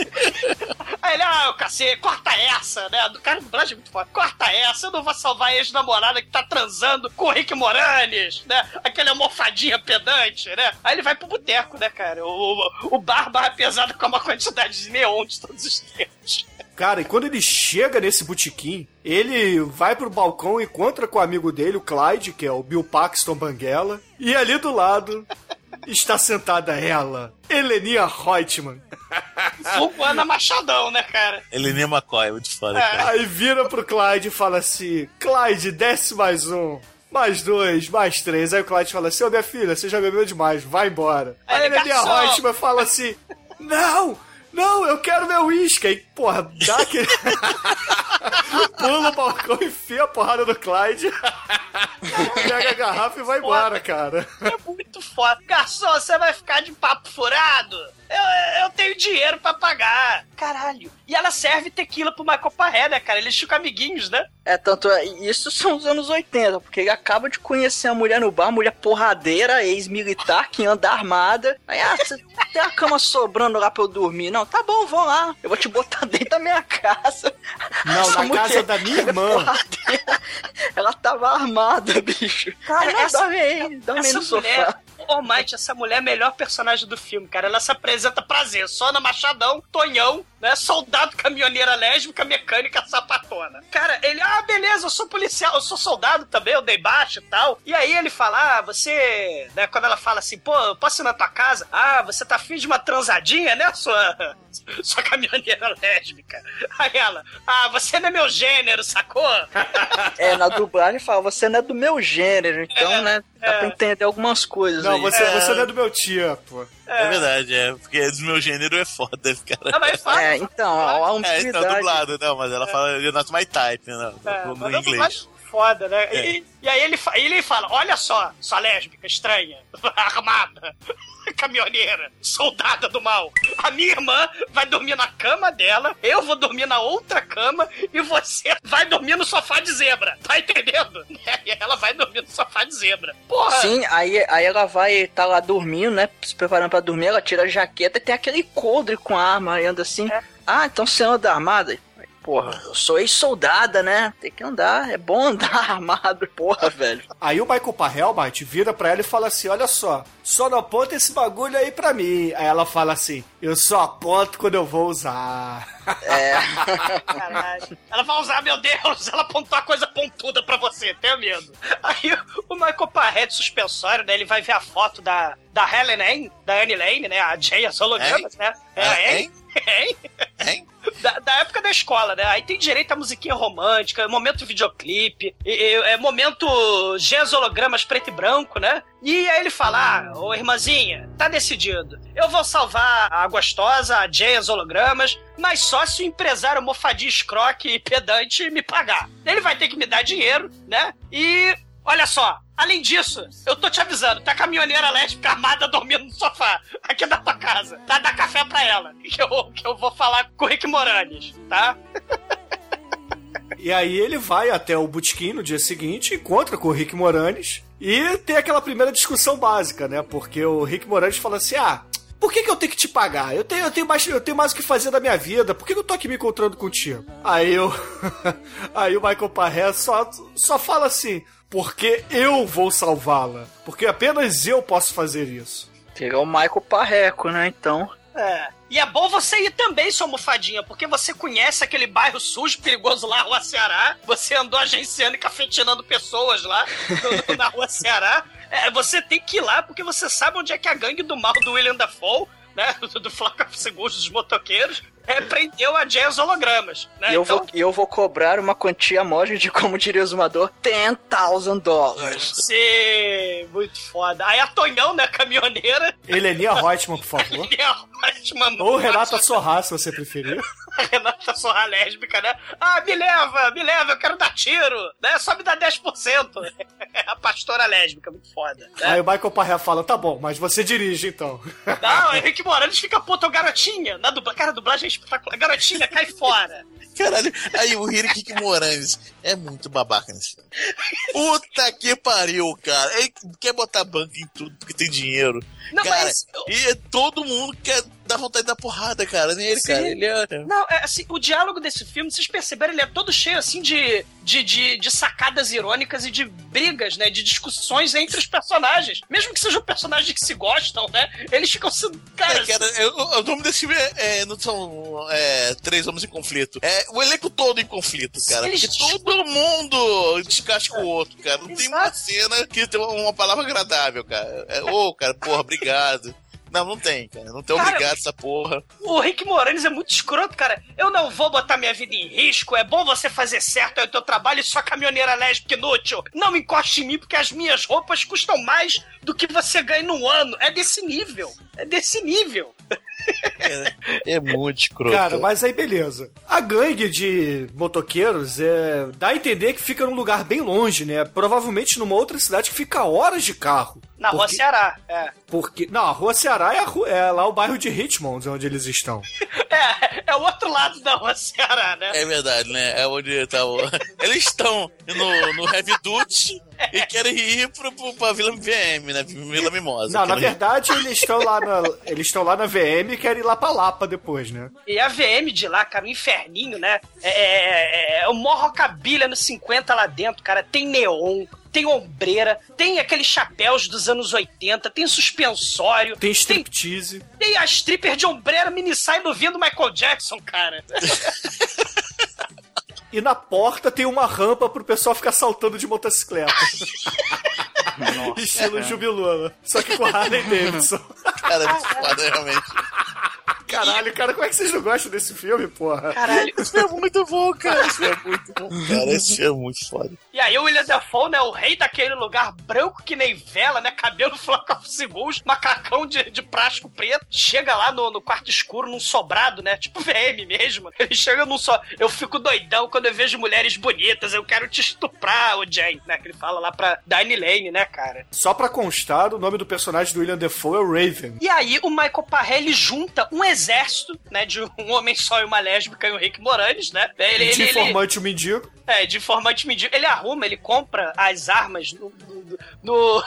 Aí ele, ah, o cacete, corta essa, né? Do cara, dublagem é muito foda. Corta essa, eu não vou salvar a ex-namorada que tá transando com o Rick Moranis, né? Aquele almofadinha pedante, né? Aí ele vai pro boteco, né, cara? O, o bar barra com uma quantidade de neon de todos os tempos. Cara, e quando ele chega nesse botequim, ele vai pro balcão e encontra com o amigo dele, o Clyde, que é o Bill Paxton Banguela, e ali do lado está sentada ela, Heleninha Reutemann. Vulgo Ana Machadão, né, cara? Eleninha McCoy, muito foda, É. cara. Aí vira pro Clyde e fala assim: Clyde, desce mais um. Mais dois, mais três. Aí o Clyde fala assim: Ô minha filha, você já bebeu demais, vai embora. Aí Aí a "Garçom!" Reutemann fala assim: Não, não, eu quero meu uísque. Aí, porra, dá aquele. Pula o balcão, enfia a porrada do Clyde, pega a garrafa e vai embora, cara. É muito foda. Garçom, você vai ficar de papo furado? Eu, eu tenho dinheiro pra pagar. Caralho. E ela serve tequila pro Michael Parré, né, cara? Eles ficam amiguinhos, né? É, tanto é, isso são os anos 80, porque ele acaba de conhecer a mulher no bar, mulher porradeira, ex-militar, que anda armada. Aí, ah, você tem a cama sobrando lá pra eu dormir. Não, tá bom, vou lá. Eu vou te botar dentro da minha casa. Não, Essa na casa da minha irmã. Ela tava armada, bicho. Cara, não, essa- dorme aí, dorme aí Essa no sofá. mulher, oh Might, essa mulher é a melhor personagem do filme, cara. Ela se apresenta prazer, Sona Machadão, Tonhão, né? Soldado, caminhoneira lésbica, mecânica, sapatona. Cara, ele, ah, beleza, eu sou policial, eu sou soldado também, eu dei baixo e tal. E aí ele fala, ah, você, né? Quando ela fala assim, pô, eu posso ir na tua casa? Ah, você tá afim de uma transadinha, né, sua, sua caminhoneira lésbica? Aí ela, ah, você não é meu gênero, sacou? É, na dublagem fala, você não é do meu gênero, então, É, né, dá é. pra entender algumas coisas Não, aí. você, você não é do meu tipo. É. verdade, é. Porque do meu gênero é foda, cara. Ah, mas fala, É, então, a É, então dublado, não, mas ela fala You're not my type, né? É, no, mas no é inglês. mais Foda, né? É. E, e aí ele, ele fala: Olha só, sua lésbica estranha, armada, caminhoneira, soldada do mal. A minha irmã vai dormir na cama dela, eu vou dormir na outra cama e você vai dormir no sofá de zebra. Tá entendendo? E ela vai dormir no sofá de zebra. Porra! Sim, aí, aí ela vai tá lá dormindo, né? Se preparando pra dormir, ela tira a jaqueta e tem aquele coldre com a arma e anda assim. Ah, então você anda armada? Porra, eu sou ex-soldada, né? Tem que andar, é bom andar armado, porra, velho. Aí o Michael Parrelbart vira pra ela e fala assim: Olha só, só não aponta esse bagulho aí pra mim. Aí ela fala assim: Eu só aponto quando eu vou usar. É. Caralho. Ela vai usar, meu Deus, ela apontou a coisa pontuda pra você, tenho medo. Aí o Michael Parré de suspensório, né? Ele vai ver a foto da, da Helen Lane, da Annie Lane, né? A Jay, as hologramas, né? É, É, hein? Hein? Da, da época da escola, né? Aí tem direito a musiquinha romântica, momento videoclipe, e- e- é momento Gs hologramas preto e branco, né? E aí ele fala: Ah, ô irmãzinha, tá decidido. Eu vou salvar a gostosa, a Jay, as hologramas, mas só se o empresário mofadinho escroque e pedante me pagar. Ele vai ter que me dar dinheiro, né? E Olha só, além disso, eu tô te avisando, tá caminhoneira lésbica armada dormindo no sofá, aqui da tua casa. Tá? Dá café pra ela, que eu, que eu vou falar com o Rick Moranes, tá? E aí ele vai até o Botequim no dia seguinte, encontra com o Rick Moranes e tem aquela primeira discussão básica, né? Porque o Rick Moranes fala assim: ah. Por que, que eu tenho que te pagar? Eu tenho, eu tenho, mais, eu tenho mais o que fazer da minha vida. Por que, que eu tô aqui me encontrando contigo? Aí eu. aí o Michael Parré só, só fala assim: porque eu vou salvá-la. Porque apenas eu posso fazer isso. Pegar o Michael Parreco, né? Então. É. E é bom você ir também, sua almofadinha, porque você conhece aquele bairro sujo, perigoso lá, Rua Ceará. Você andou agenciando e cafetinando pessoas lá no- na Rua Ceará. É, você tem que ir lá porque você sabe onde é que a gangue do mal do William Dafoe, né? Do, do Segundos dos motoqueiros, é, prendeu a Jazz Hologramas, né? E eu, Então, vou, eu vou cobrar uma quantia módica de, como diria o Zumador, 10,000 dólares. Sim, muito foda. Aí a Tonhão, né, caminhoneira, Heleninha Reutemann, por favor. e a Fátima Ou Renata Sorra, se você preferir. a Renata Sorra lésbica, né? Ah, me leva, me leva, eu quero dar tiro, né? Só me dá 10%. É a pastora lésbica, muito foda. Né? Aí o Michael Parré fala: tá bom, mas você dirige então. Não, Henrique Moranes fica puto, "Ô, garotinha. Na dubla... Cara, a dublagem é espetacular. Garotinha, cai fora. Caralho, aí o Henrique Moranes é muito babaca nesse filme. Puta que pariu, cara. Ele quer botar banco em tudo porque tem dinheiro. Não, cara, mas- e todo mundo quer dar vontade de dar porrada, cara. Nem ele, Sim. cara. Ele é. Não, é assim, o diálogo desse filme, vocês perceberam, ele é todo cheio, assim, de, de, de, de sacadas irônicas e de brigas, né? De discussões entre os personagens. Mesmo que sejam personagens que se gostam, né? Eles ficam sendo. Cara, É, cara, o, o nome desse filme é, é- não são é, três homens em conflito. É o elenco todo em conflito, cara. Eles Porque todo mundo descasca o outro, cara. Não tem uma Exato. cena que tem uma palavra agradável, cara. É, Ô, cara, porra, obrigado. Não, não tem, cara. Não tem Cara, obrigado essa porra. O Rick Moranes é muito escroto, cara. Eu não vou botar minha vida em risco. É bom você fazer certo aí o teu trabalho e sua caminhoneira lésbica inútil. Não encoste em mim porque as minhas roupas custam mais do que você ganha no ano. É desse nível. É desse nível. É, é muito escroto. Cara, mas aí beleza. A gangue de motoqueiros é, dá a entender que fica num lugar bem longe, né? Provavelmente numa outra cidade que fica a horas de carro. Na Rua Porque- Ceará. É. Porque. Não, a Rua Ceará é, a ru- é lá o bairro de Richmond, onde eles estão. É, é o outro lado da Rua Ceará, né? É verdade, né? É onde tá o... Eles estão no, no Heavy Duty e querem ir pro, pro, pra Vila VM, né? Vila Mimosa. Não, na verdade, eles estão lá na. Eles estão lá na VM e querem ir lá pra Lapa depois, né? E a VM de lá, cara, o inferninho, né? É, é, é o mó rockabilly nos 50 lá dentro, cara. Tem neon, tem ombreira, tem aqueles chapéus dos anos 80, tem suspensório. Tem striptease. Tem a stripper de ombreira mini saia no vindo Michael Jackson, cara. E na porta tem uma rampa pro pessoal ficar saltando de motocicleta. Estilo Jubilula. Só que com Harley Davidson. Cara, é realmente. Caralho, cara, como é que vocês não gostam desse filme, porra? Caralho. Esse filme é muito bom, cara. Esse filme é muito bom, cara. Esse filme é muito foda. E aí o William Dafoe, né, o rei daquele lugar branco que nem vela, né, cabelo flock of segundos, macacão de, de plástico preto, chega lá no, no quarto escuro, num sobrado, né, tipo VM mesmo. Ele chega num só... Eu fico doidão quando eu vejo mulheres bonitas, eu quero te estuprar, o Jane, né, que ele fala lá pra Dine Lane, né, cara. Só pra constar, o nome do personagem do William Defoe é o Raven. E aí o Michael Parré, ele junta um exército, né, de um homem só e uma lésbica e o Rick Moranes, né. Ele, de ele- ele- informante o mendigo. É, de informante medido. Ele arruma, ele compra as armas no. no, no,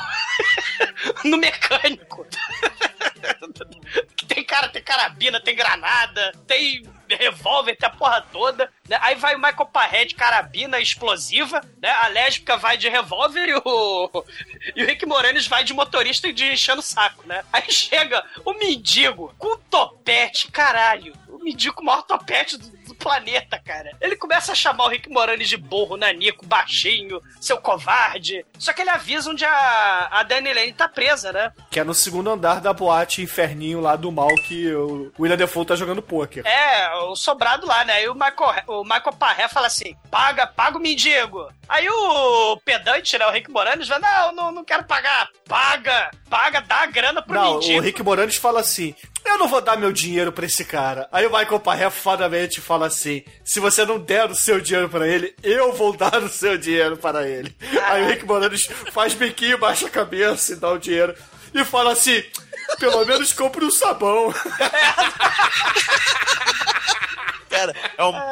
no mecânico. tem cara, tem carabina, tem granada, tem revólver, tem a porra toda. né? Aí vai o Michael Parré de carabina explosiva, né? A lésbica vai de revólver e o. E o Rick Moranes vai de motorista e de enchendo o saco, né? Aí chega o mendigo com topete, caralho. O mendigo com o maior topete do, do planeta, cara. Ele começa a chamar o Rick Moranis de burro, nanico, baixinho, seu covarde. Só que ele avisa onde a, a Dani Lane tá presa, né? Que é no segundo andar da boate inferninho lá do mal que o William Defoe tá jogando pôquer. É, o sobrado lá, né? Aí o Michael, o Michael Parré fala assim: paga, paga o mendigo. Aí o pedante, né? O Rick Moranis vai: não, não, não quero pagar. Paga, paga, dá a grana pro Não, mendigo. o Rick Moranis fala assim: Eu não vou dar meu dinheiro pra esse cara. Aí o Michael Parré fodamente fala assim: se você não der o seu dinheiro pra ele, eu vou dar o seu dinheiro para ele. Aí o Rick Moranis faz biquinho, baixa a cabeça e dá o dinheiro. E fala assim: pelo menos compre um sabão. Cara,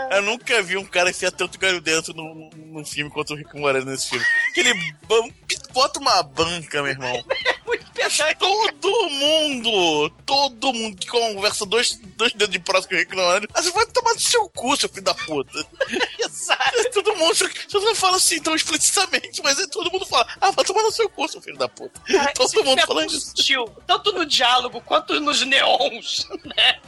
é eu nunca vi um cara enfiar tanto galho dentro num, num filme quanto o Rick Moranis nesse filme. Que ele bota uma banca, meu irmão. Todo mundo, todo mundo que conversa dois, dois dedos de próximo com o Rick Moranis, ah, você vai tomar no seu cu, seu filho da puta. Exato. Todo mundo, todo mundo fala assim tão explicitamente, mas é, todo mundo fala, ah, vai tomar no seu cu, seu filho da puta. Cara, todo mundo falando isso. tanto no diálogo quanto nos neons, né?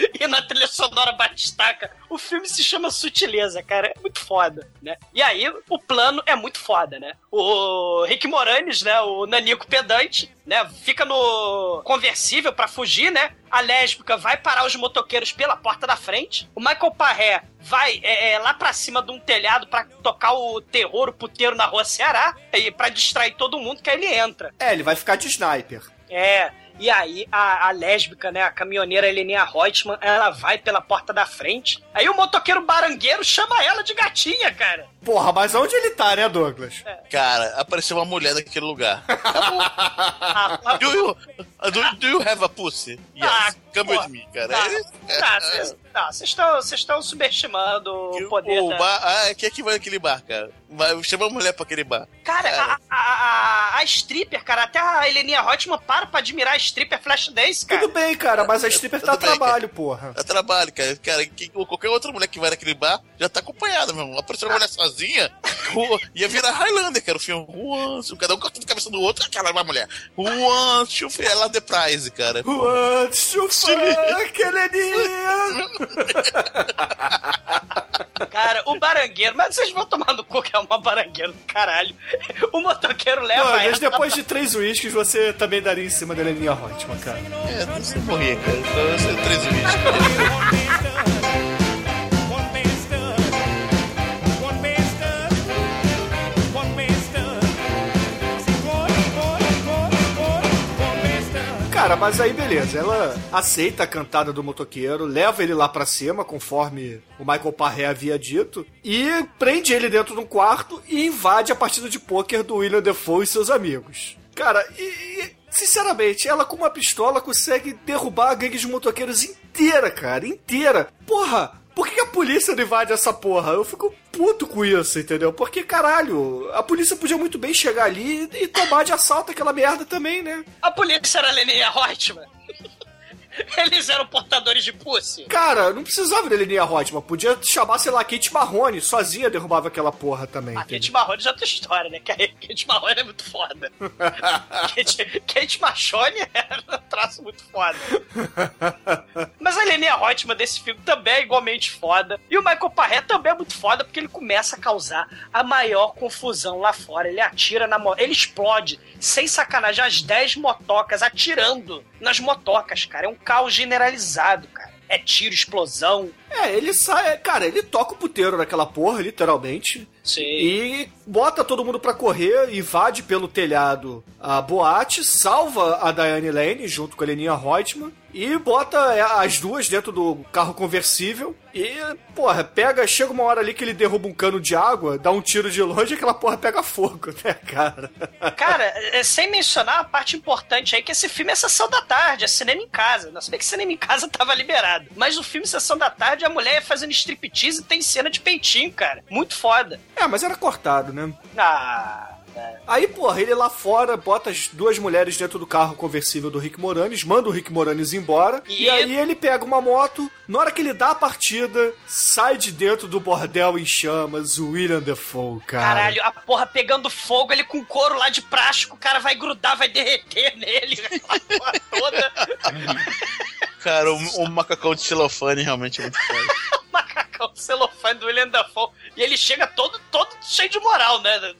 E na trilha sonora batistaca. O filme se chama Sutileza, cara. É muito foda, né? E aí, o plano é muito foda, né? O Rick Moranis, né? O Nanico pedante, né? Fica no conversível pra fugir, né? A lésbica vai parar os motoqueiros pela porta da frente. O Michael Parré vai é, é, lá pra cima de um telhado pra tocar o terror, o puteiro na rua Ceará. E pra distrair todo mundo, que aí ele entra. É, ele vai ficar de sniper. É, e aí a, a lésbica, né, a caminhoneira Heleninha Reutemann, ela vai pela porta da frente. Aí o motoqueiro barangueiro chama ela de gatinha, cara. Porra, mas onde ele tá, né, Douglas? Cara, apareceu uma mulher naquele lugar. Ah, ah, Do you, do, do you have a pussy? Yes. Ah, Come porra. with me, cara. Tá, tá, vocês tá, vocês estão vocês estão subestimando o poder o da... bar, ah, quem é que vai naquele bar, cara? Vai, chama a mulher pra aquele bar. Cara, Cara. A, a, a, a stripper, cara, até a Heleninha Reutemann para pra admirar a stripper Flashdance, cara. Tudo bem, cara, mas a stripper tá a Tudo bem, trabalho, porra. É trabalho, cara. cara que- qualquer outra mulher que vai naquele bar já tá acompanhada, meu irmão. Apareceu uma mulher sozinha, o- ia virar Highlander, cara. O filme. Wants- Cada um cortando a cabeça do outro, aquela uma mulher. Feel ela the prize, cara. To fuck, Heleninha? Cara, o barangueiro, mas vocês vão tomar no cu que é uma barangueira do caralho. O motoqueiro leva Douglas, ela depois de três uísques, você também daria em cima da Heleninha Reutemann, cara. É, não sei morrer, cara. Então, três vezes. Cara, mas aí beleza, ela aceita a cantada do motoqueiro, leva ele lá pra cima, conforme o Michael Parré havia dito, e prende ele dentro de um quarto e invade a partida de pôquer do William Defoe e seus amigos. Cara, e, e, sinceramente, ela com uma pistola consegue derrubar a gangue de motoqueiros inteira, cara, inteira. Porra, polícia não invade essa porra? Eu fico puto com isso, entendeu? Porque, caralho, a polícia podia muito bem chegar ali e tomar de assalto aquela merda também, né? A polícia era a Heleninha Reutemann. Eles eram portadores de pussy. Cara, não precisava da Heleninha Reutemann. Podia chamar, sei lá, Kate Marrone. Sozinha derrubava aquela porra também. A entendeu? Kate Marrone já tem história, né? Que a Kate Marrone é muito foda. Kate, Kate Machone era um traço muito foda. Mas a Heleninha Reutemann desse filme também é igualmente foda. E o Michael Parré também é muito foda porque ele começa a causar a maior confusão lá fora. Ele atira na moto. Ele explode, sem sacanagem, as 10 motocas atirando nas motocas, cara. É um caos generalizado, cara. É tiro, explosão. É, ele sai. Cara, ele toca o puteiro naquela porra, literalmente. Sim. E bota todo mundo pra correr, invade pelo telhado a boate, salva a Diane Lane junto com a Heleninha Reutemann e bota é, as duas dentro do carro conversível. E, porra, pega, chega uma hora ali que ele derruba um cano de água, dá um tiro de longe e aquela porra pega fogo, né, cara? Cara, é, sem mencionar a parte importante aí, que esse filme é sessão da tarde, é cinema em casa. Não sei que cinema em casa tava liberado. Mas o filme Sessão da Tarde, a mulher fazendo striptease e tem cena de peitinho, cara. Muito foda. É, mas era cortado, né? Ah. Aí, porra, ele lá fora bota as duas mulheres dentro do carro conversível do Rick Moranis, manda o Rick Moranis embora, e, E- aí ele pega uma moto, na hora que ele dá a partida, sai de dentro do bordel em chamas o William Defoe, cara. Caralho, a porra pegando fogo, ele com couro lá de prático, o cara vai grudar, vai derreter nele. porra toda. Cara, o, o macacão de celofane realmente é muito foda. macacão celofane do William Dafoe. E ele chega todo, todo cheio de moral, né?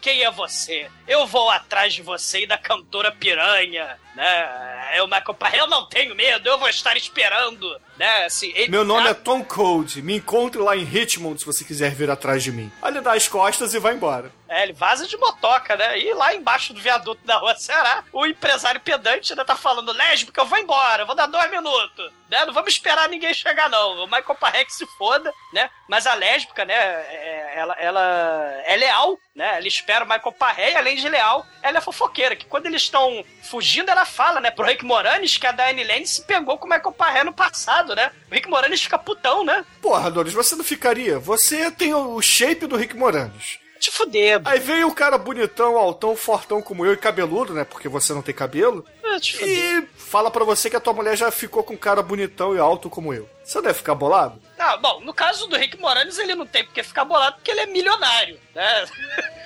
Quem é você? Eu vou atrás de você e da cantora piranha, né? Eu, Michael Parra, eu não tenho medo, eu vou estar esperando, né? Assim, ele Meu nome tá- é Tom Code. Me encontre lá em Richmond se você quiser vir atrás de mim. Aí ele dá as costas e vai embora. É, ele vaza de motoca, né? E lá embaixo do viaduto da rua Ceará, o empresário pedante ainda tá falando, lésbica, eu vou embora, eu vou dar dois minutos, né? Não vamos esperar ninguém chegar, não. O Michael Parré que se foda, né? Mas a lésbica, né, é- ela, ela é leal, né? Ela espera o Michael Parré e, além de leal, ela é fofoqueira, que quando eles estão fugindo, ela fala, né, pro Rick Moranis que a Diane Lane se pegou com o Michael Parré no passado, né? O Rick Moranis fica putão, né? Porra, Doris, você não ficaria? Você tem o shape do Rick Moranis. Te fuder, Aí veio o cara bonitão, altão, fortão como eu e cabeludo, né? Porque você não tem cabelo. Ah, te fuder. E fala pra você que a tua mulher já ficou com um cara bonitão e alto como eu. Você deve ficar bolado? Ah, bom, no caso do Rick Moranis, ele não tem porque ficar bolado porque ele é milionário, né?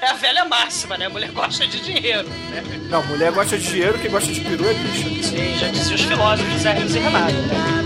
É a velha máxima, né? A mulher gosta de dinheiro, né? Não, mulher gosta de dinheiro, quem gosta de peru é bicha. Sim, já diziam os filósofos Zé Rios e Renato, né?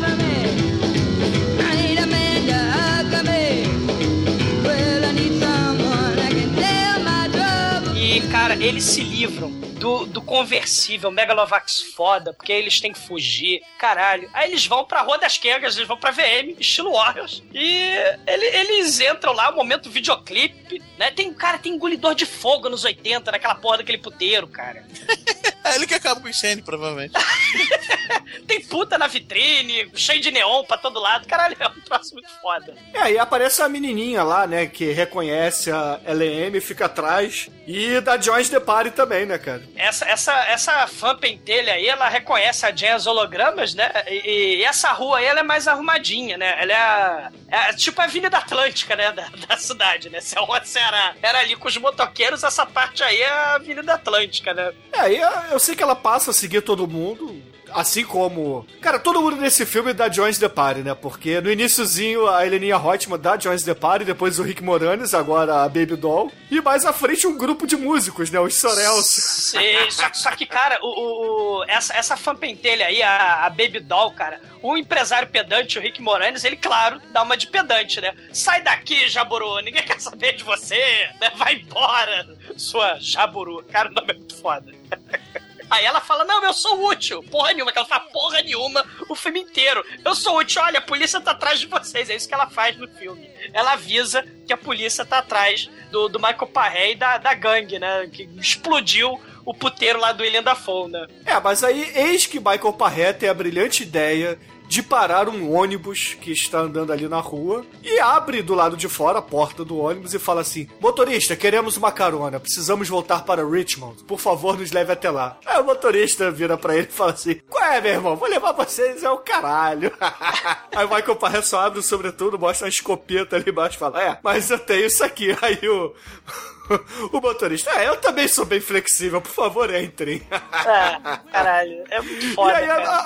E, cara, eles se livram do, do conversível Megalovax foda, porque eles têm que fugir. Caralho. Aí eles vão pra Rua das Quengas, eles vão pra VM, estilo Warriors. E ele- eles entram lá, momento videoclipe, né? Tem, cara, tem engolidor de fogo nos 80, naquela porra daquele puteiro, cara. É ele que acaba com o incêndio, provavelmente. Tem puta na vitrine, cheio de neon pra todo lado. Caralho, é um troço muito foda. É, aí aparece a menininha lá, né, que reconhece a LM, fica atrás. E da Joyce The Party também, né, cara? Essa, essa, essa fã pentelha aí, ela reconhece a Jen as hologramas, né? E, e essa rua aí, ela é mais arrumadinha, né? Ela é, a, é tipo a Avenida Atlântica, né? Da, da cidade, né? Se é uma Ceará era ali com os motoqueiros, essa parte aí é a Avenida Atlântica, né? É, aí eu- eu sei que ela passa a seguir todo mundo. Assim como. Cara, todo mundo nesse filme dá Jones The Party, né? Porque no iníciozinho a Heleninha Hotman dá Jones The Party, depois o Rick Moranis, agora a Baby Doll. E mais à frente um grupo de músicos, né? Os Sorels. Sei, só, que, cara, o, o- essa, essa fã pentelha aí, a, a Baby Doll, cara, o empresário pedante, o Rick Moranis, ele, claro, dá uma de pedante, né? Sai daqui, Jaburu, ninguém quer saber de você, né? Vai embora, sua Jaburu. Cara, o nome é muito foda. Aí ela fala, não, eu sou útil. Porra nenhuma, que ela fala porra nenhuma o filme inteiro. Eu sou útil, olha, a polícia tá atrás de vocês. É isso que ela faz no filme. Ela avisa que a polícia tá atrás do, do Michael Parré e da, da gangue, né? Que explodiu o puteiro lá do William Dafoe, né? É, mas aí eis que Michael Parré tem a brilhante ideia de parar um ônibus que está andando ali na rua e abre do lado de fora a porta do ônibus e fala assim: Motorista, queremos uma carona, precisamos voltar para Richmond, por favor, nos leve até lá. Aí o motorista vira pra ele e fala assim: Qual é, meu irmão? Vou levar vocês, é o caralho. Aí o Michael Parré só abre o sobretudo, mostra uma escopeta ali embaixo e fala: É, mas eu tenho isso aqui. Aí o. O motorista, é, eu também sou bem flexível, por favor, entrem. É, caralho, é muito E foda. aí a, a,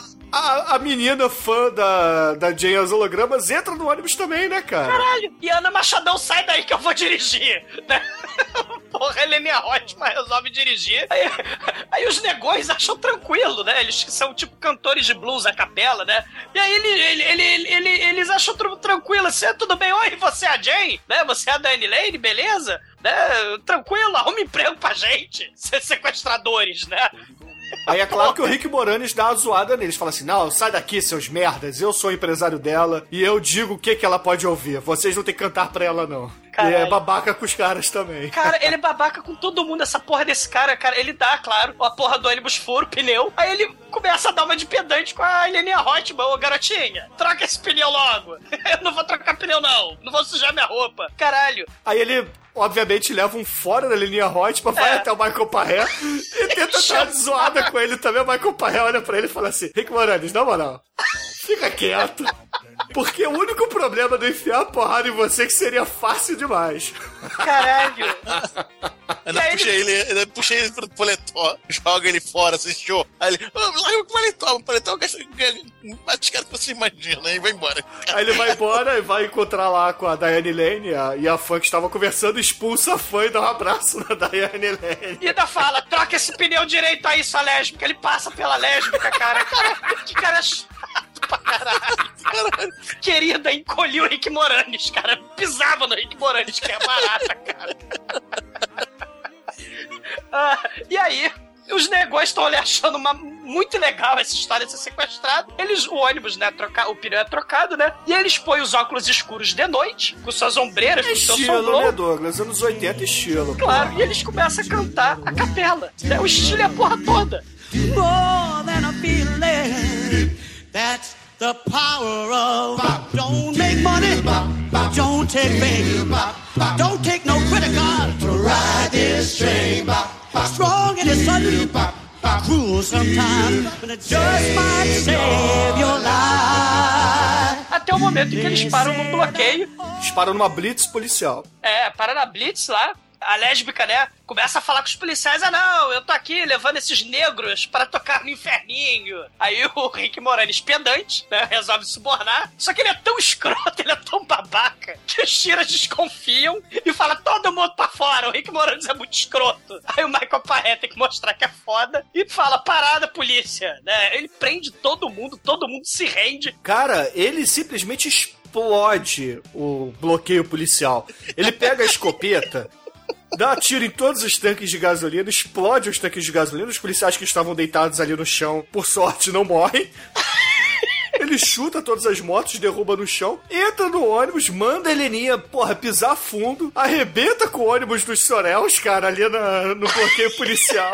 a- a- a menina fã da, da Jane as hologramas entra no ônibus também, né, cara? Caralho, e Ana Machadão, sai daí que eu vou dirigir. né? Porra, a Helena ótima, resolve dirigir. Aí, aí os negões acham tranquilo, né? Eles são tipo cantores de blues a capela, né? E aí ele, ele, ele, ele- ele- eles acham tran- tranquilo, assim, "Ah, tudo bem, oi, você é a Jane, né? Você é a Dani Lane, beleza? Né? Tranquilo, arruma emprego pra gente, se- sequestradores, né? Aí é claro que o Rick Moranis dá uma zoada neles. Fala assim: não, sai daqui, seus merdas. Eu sou o empresário dela e eu digo o que, que ela pode ouvir. Vocês não tem que cantar pra ela, não. E é Caralho. babaca com os caras também. Cara, ele é babaca com todo mundo, essa porra desse cara, cara. Ele dá, claro, a porra do ônibus fura o pneu. Aí ele começa a dar uma de pedante com a Heleninha Hotman, ô garotinha. Troca esse pneu logo. Eu não vou trocar pneu, não. Não vou sujar minha roupa. Caralho. Aí ele, obviamente, leva um fora da linha Hotman, vai É. até o Michael Parré e tenta dar uma zoada com ele também. O Michael Parré olha pra ele e fala assim: Rick Moranis, na moral, fica quieto. Porque o único problema de enfiar a porrada em você é que seria fácil demais. Caralho. Ainda aí puxei ele, ainda puxei ele pro paletó, joga ele fora, assistiu. Aí ele, oh, larga o paletó, o paletó gasta mais caro que você imagina, e vai embora. Aí ele vai embora e vai encontrar lá com a Diane Lane a- e a fã que estava conversando, expulsa a fã e dá um abraço na Diane Lane. E ainda fala, troca esse pneu direito aí, sua lésbica. Ele passa pela lésbica, cara. Cara, que cara chato. Pra caralho. Querida, encolhi o Rick Moranis, cara. Pisava no Rick Moranis, que é barata, cara. Ah, e aí, os negócios estão ali achando uma, muito legal essa história de ser sequestrado. Eles, o ônibus, né, troca, o pneu é trocado, né? E eles põem os óculos escuros de noite, com suas ombreiras, com seu Estilo, sombrão. né, Douglas? Anos 80, estilo. Claro, e eles começam a cantar a capela. Né? O estilo é a porra toda. more than a feeling. That's the power of. Don't make money. Don't take fame. Don't take no credit card to ride this train. Strong and it's sudden. Cruel sometimes, but it just might save your life. Até o momento em que eles param no bloqueio. Disparam numa blitz policial. É, para na Blitz lá. A lésbica, né, começa a falar com os policiais: ah, não, eu tô aqui levando esses negros para tocar no inferninho. Aí o Rick Moranis, pedante, né, resolve subornar. Só que ele é tão escroto, ele é tão babaca, que os tiras desconfiam e fala: todo mundo pra fora. O Rick Moranis é muito escroto. Aí o Michael Paré tem que mostrar que é foda e fala: parada, polícia, né? Ele prende todo mundo, todo mundo se rende. Cara, ele simplesmente explode o bloqueio policial. Ele pega a escopeta, dá tiro em todos os tanques de gasolina, explode os tanques de gasolina. Os policiais que estavam deitados ali no chão, por sorte, não morrem. Ele chuta todas as motos, derruba no chão, entra no ônibus, manda a Heleninha, porra, pisar fundo, arrebenta com o ônibus dos Soréus, cara, ali na- no bloqueio policial.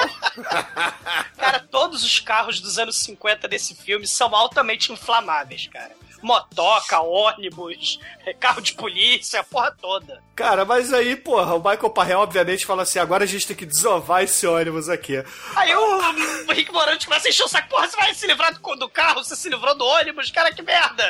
Cara, todos os carros dos anos 50 desse filme são altamente inflamáveis, cara. Motoca, ônibus, carro de polícia, a porra toda. Cara, mas aí, porra, o Michael Parrell obviamente fala assim: agora a gente tem que desovar esse ônibus aqui. Aí o Rick Moranis começa a encher o saco. Porra, você vai se livrar do, do carro, você se livrou do ônibus, cara, que merda.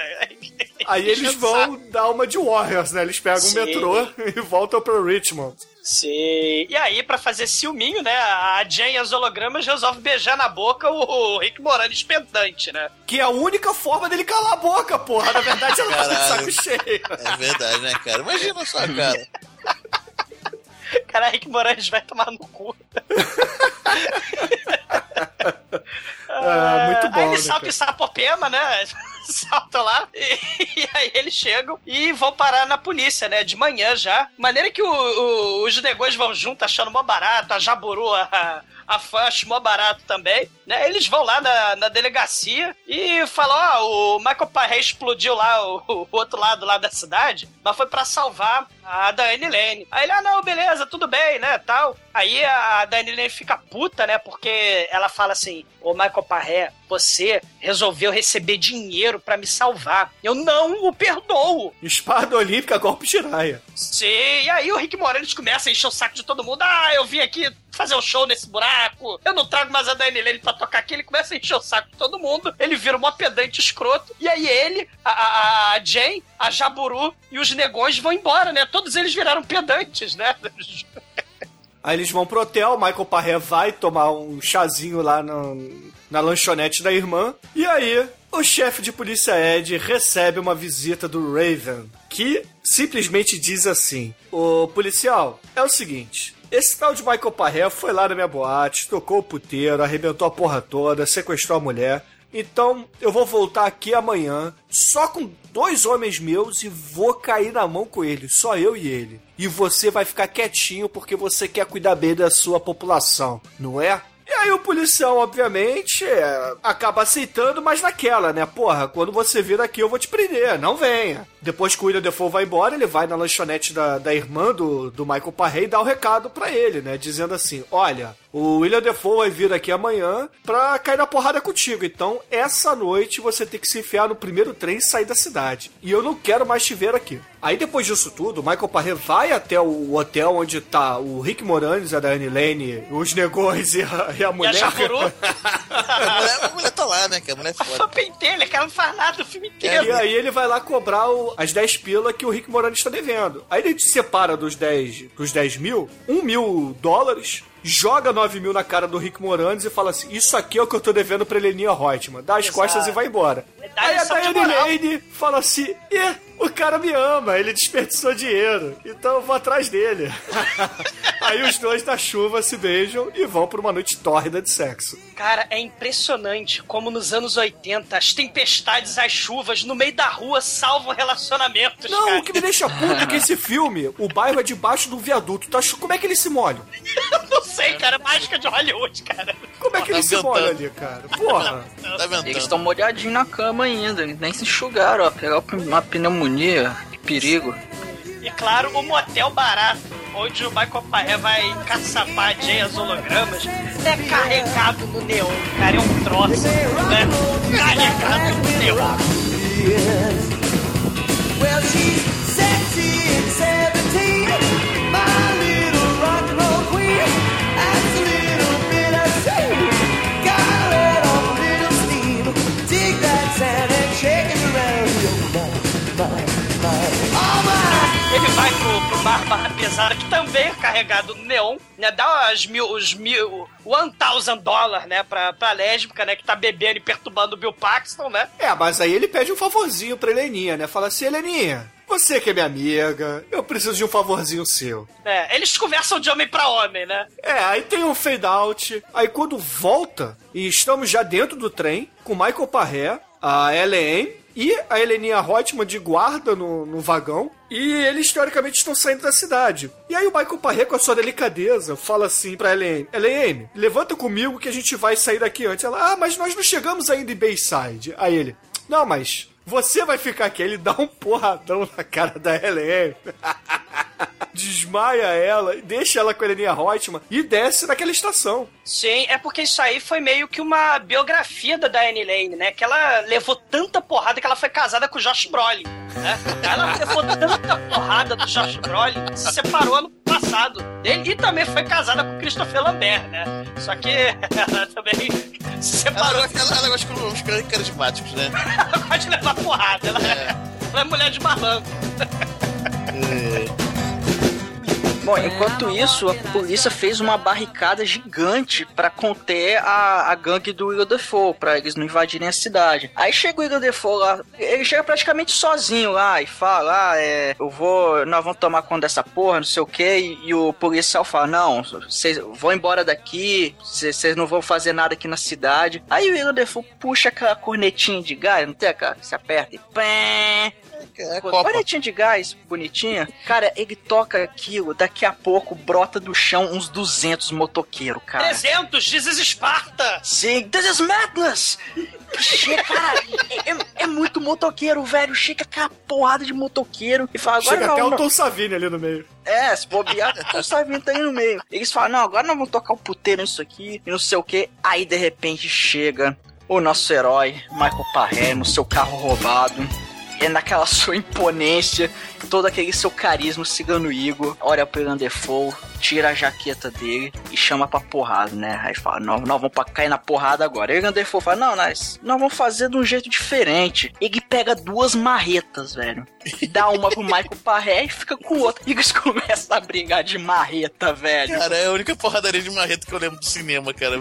Aí eles vão dar uma de Warriors, né? Eles pegam Sim. o metrô e voltam pro Richmond. Sim. E aí, pra fazer ciúminho, né, a Jen e as hologramas resolve beijar na boca o, Rick Moranis pendante, né? Que é a única forma dele calar a boca, porra. Na verdade, ela tá de Caralho. saco cheio. É verdade, né, cara? Imagina só, cara. Cara, Rick Moranis vai tomar no cu. Ah, muito bom, Aí ele né, salta cara? em Sapopema, né? Salta lá e, e aí eles chegam e vão parar na polícia, né? De manhã já. Maneira que o- o- os negões vão junto achando mó barato, a Jaburu, a, a fã mó barato também, né? Eles vão lá na, na delegacia e falam, ó, o Michael Parré explodiu lá o, o outro lado lá da cidade, mas foi pra salvar a Diane Lane. Aí ele, ah, não, beleza, tudo bem, né, tal. Aí a Diane Lane fica puta, né, porque ela fala assim, ô Michael Parré, você resolveu receber dinheiro pra me salvar. Eu não o perdoo. Espada olímpica, golpe de raia. Sim, e aí o Rick Moranis começa a encher o saco de todo mundo. Ah, eu vim aqui fazer um show nesse buraco. Eu não trago mais a Diane Lane pra tocar aqui. Ele começa a encher o saco de todo mundo. Ele vira um pedante escroto. E aí ele, a, a, a Jane, a Jaburu e os negões vão embora, né? Todos eles viraram pedantes, né? Aí eles vão pro hotel, Michael Parré vai tomar um chazinho lá no- na lanchonete da irmã. E aí, o chefe de polícia Ed recebe uma visita do Raven, que simplesmente diz assim: Ô policial, é o seguinte. Esse tal de Michael Parré foi lá na minha boate, tocou o puteiro, arrebentou a porra toda, sequestrou a mulher. Então eu vou voltar aqui amanhã só com dois homens meus e vou cair na mão com eles, só eu e ele. E você vai ficar quietinho porque você quer cuidar bem da sua população, não é? E aí o policial, obviamente, é, acaba aceitando, mas naquela, né? Porra, quando você vir aqui eu vou te prender, não venha. Depois que o William Defoe vai embora, ele vai na lanchonete da, da irmã do, do Michael Parrey e dá o recado pra ele, né? Dizendo assim, olha, o William Defoe vai vir aqui amanhã pra cair na porrada contigo. Então, essa noite você tem que se enfiar no primeiro trem e sair da cidade. E eu não quero mais te ver aqui. Aí depois disso tudo, o Michael Parrey vai até o hotel onde tá o Rick Moranis, a Diane Lane, os negões e a, e a E a mulher. A mulher, a mulher tá lá, né? Que a mulher é a foda. pentelha, que ela não faz nada o filme E inteiro. aí ele vai lá cobrar o- as 10 pila que o Rick Moranis está devendo. Aí ele separa dos 10, dos 10 mil, 1 mil dólares, joga 9 mil na cara do Rick Moranis e fala assim: Isso aqui é o que eu tô devendo pra Heleninha Reutemann. Dá as Exato. costas e vai embora. Aí a Diane. Lane fala assim: Ih, o cara me ama, ele desperdiçou dinheiro, então eu vou atrás dele. Aí os dois da chuva se beijam e vão pra uma noite tórrida de sexo. Cara, é impressionante como nos anos 80 as tempestades, as chuvas no meio da rua salvam relacionamentos. Não, cara. o que me deixa puto é que esse filme, o bairro é debaixo do viaduto. Tá, chu- como é que eles se molham? Não sei, cara, mágica de Hollywood, cara. Como é que eles se ventando. molham ali, cara? Porra. Tá. Eles estão molhadinhos na cama ainda, nem se enxugaram, ó. Pegar uma pneumonia, que perigo. E claro, o motel barato, onde o Michael Paré vai caçapar Jay as hologramas, é carregado no neon, cara, é um troço, né? Carregado no neon. Well, she's sexy and Pro bar Barra Pesada, que também é carregado no neon, né? Dá as mil, os mil, one thousand dólares, né? Pra, pra lésbica, né? Que tá bebendo e perturbando o Bill Paxton, né? É, mas aí ele pede um favorzinho pra Heleninha, né? Fala assim, Heleninha, você que é minha amiga, eu preciso de um favorzinho seu. É, eles conversam de homem pra homem, né? É, aí tem um fade out. Aí quando volta, e estamos já dentro do trem, com Michael Parré, a Ellen e a Heleninha Reutemann de guarda no, no vagão. E eles, teoricamente, estão saindo da cidade. E aí o Michael Parré, com a sua delicadeza, fala assim pra Ellen, Ellen, levanta comigo que a gente vai sair daqui antes. Ela, ah, mas nós não chegamos ainda em Bayside. Aí ele, não, mas você vai ficar aqui. Ele dá um porradão na cara da Ellen. Desmaia ela, deixa ela com a Heleninha Reutemann e desce naquela estação. Sim, é porque isso aí foi meio que uma biografia da Diane Lane, né? Que ela levou tanta porrada que ela foi casada com o Josh Brolin, né? Ela levou tanta porrada do Josh Brolin que se separou ano passado dele e também foi casada com o Christopher Lambert, né? Só que ela também se Ela, separou. gosta- ela, ela gosta com uns caras carismáticos, né? Ela gosta de levar porrada, ela é, ela é mulher de malandro. Bom, enquanto isso, a polícia fez uma barricada gigante pra conter a, a gangue do Will Defoe, pra eles não invadirem a cidade. Aí chega o Will Defoe lá, ele chega praticamente sozinho lá e fala: Ah, é, eu vou, nós vamos tomar conta dessa porra, não sei o que. E, o policial fala: Não, vocês vão embora daqui, vocês não vão fazer nada aqui na cidade. Aí o Will Defoe puxa aquela cornetinha de gás, não tem que se aperta e pé. É Pô, Copa. Cornetinha de gás, bonitinha. Cara, ele toca aquilo, daqui a pouco brota do chão uns 200 motoqueiros, cara. 300, diz Esparta! Sim, this is madness! Chega, cara, é, é- é muito motoqueiro, velho. Chega aquela porrada de motoqueiro e fala, agora Chega não, até o não. Tom Savini ali no meio. É, se bobear, o Savino tá aí no meio. Eles falam, não, agora nós vamos tocar o puteiro nisso aqui e não sei o que. Aí, de repente, chega o nosso herói, Michael Parré, no seu carro roubado. E naquela sua imponência, todo aquele seu carisma cigano Igor, olha Ian Defoe, tira a jaqueta dele e chama pra porrada, né? Aí fala, não, nós vamos pra cair na porrada agora. Aí o Defoe fala, não, nós, nós vamos fazer de um jeito diferente. Ele pega duas marretas, velho. Dá uma pro Michael Parré e fica com outra. E eles começam a brigar de marreta, velho. Cara, é a única porradaria de marreta que eu lembro do cinema, cara.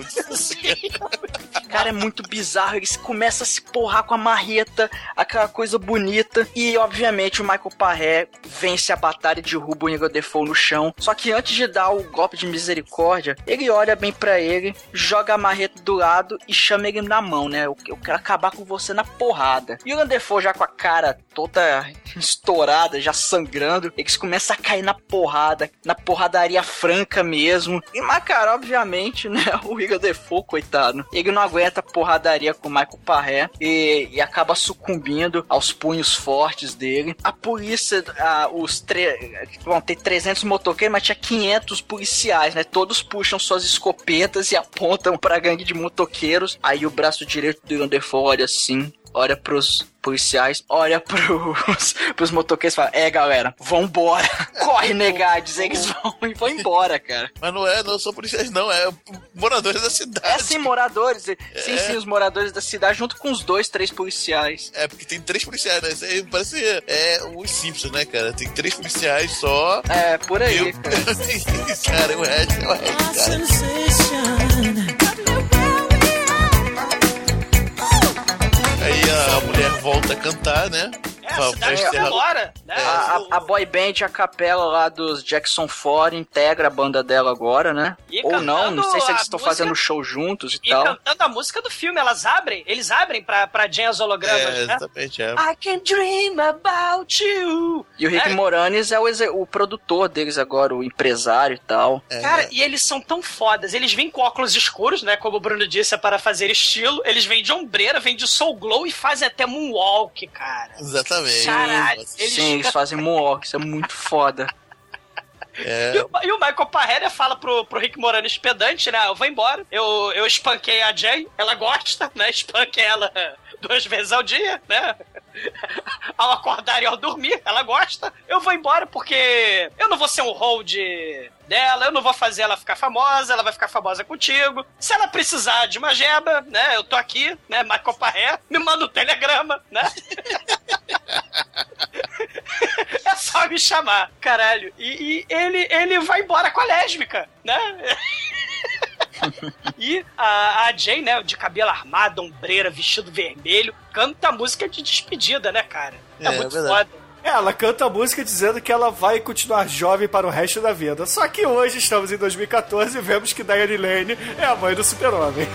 Cara, é muito bizarro. Eles começam a se porrar com a marreta, aquela coisa bonita. E, obviamente, o Michael Parré vence a batalha e derruba o Igor Defoe no chão. Só que antes de dar o golpe de misericórdia, ele olha bem pra ele, joga a marreta do lado e chama ele na mão, né? Eu, eu quero acabar com você na porrada. E o Defoe já com a cara toda estourada, já sangrando, eles começam a cair na porrada, na porradaria franca mesmo. E, mas, cara, obviamente, né? O Igor Defoe, coitado, ele não aguenta a porradaria com o Michael Parré e, e acaba sucumbindo aos punhos fortes dele. A polícia, ah, os tre... vão ter 300 motoqueiros, mas tinha 500 policiais, né? Todos puxam suas escopetas e apontam pra gangue de motoqueiros. Aí o braço direito do Defoe olha assim, olha pros policiais, olha pros, pros motoqueiros e fala: É, galera, vambora. Corre, negades. Eles vão e vão embora, cara. Mas não é, não são policiais, não, é moradores da cidade. É sim, moradores. Sim, sim, os moradores da cidade, junto com os dois, três policiais. É, porque tem três policiais, né? Isso aí parece é, os Simpsons, né, cara? Tem três policiais só. É, por aí, Eu- cara. cara, o resto é o resto, cara. Aí a mulher volta a cantar, né? É, cidade pra foi encerrar- embora, né? A, a, a boy band, a capela lá dos Jackson 4 integra a banda dela agora, né? E Ou não, não sei se a eles estão música- fazendo show juntos e, E tal. cantando a música do filme, elas abrem, eles abrem pra, pra Jen as hologramas, É, né? exatamente, é. I can dream about you. E o Rick É. Moranis é o, o produtor deles agora, o empresário e tal. É, Cara, e eles são tão fodas. Eles vêm com óculos escuros, né? Como o Bruno disse, é para fazer estilo. Eles vêm de ombreira, vêm de soul glow e fazem até moonwalk, cara. Exatamente. Caralho, eles Sim, eles fazem moonwalk, isso é muito foda. É. E o, e o Michael Parreira fala pro, pro Rick Moranis pedante, né? Eu vou embora. Eu, eu espanquei a Jane, ela gosta, né? Espanquei ela duas vezes ao dia, né? Ao acordar e ao dormir, ela gosta. Eu vou embora porque eu não vou ser um hold dela, eu não vou fazer ela ficar famosa, ela vai ficar famosa contigo. Se ela precisar de uma jeba, né? Eu tô aqui, né? Michael Parreira, me manda um telegrama, né? É só me chamar, caralho. E, e ele, ele vai embora com a lésbica, né? e a, a Jane, né, de cabelo armado, ombreira, vestido vermelho, canta a música de despedida, né, cara? É, É, muito é verdade. foda. Ela canta a música dizendo que ela vai continuar jovem para o resto da vida. Só que hoje, estamos em 2014 e vemos que Diane Lane é a mãe do super-homem.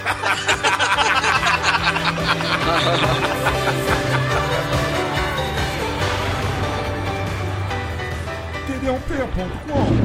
td1p.com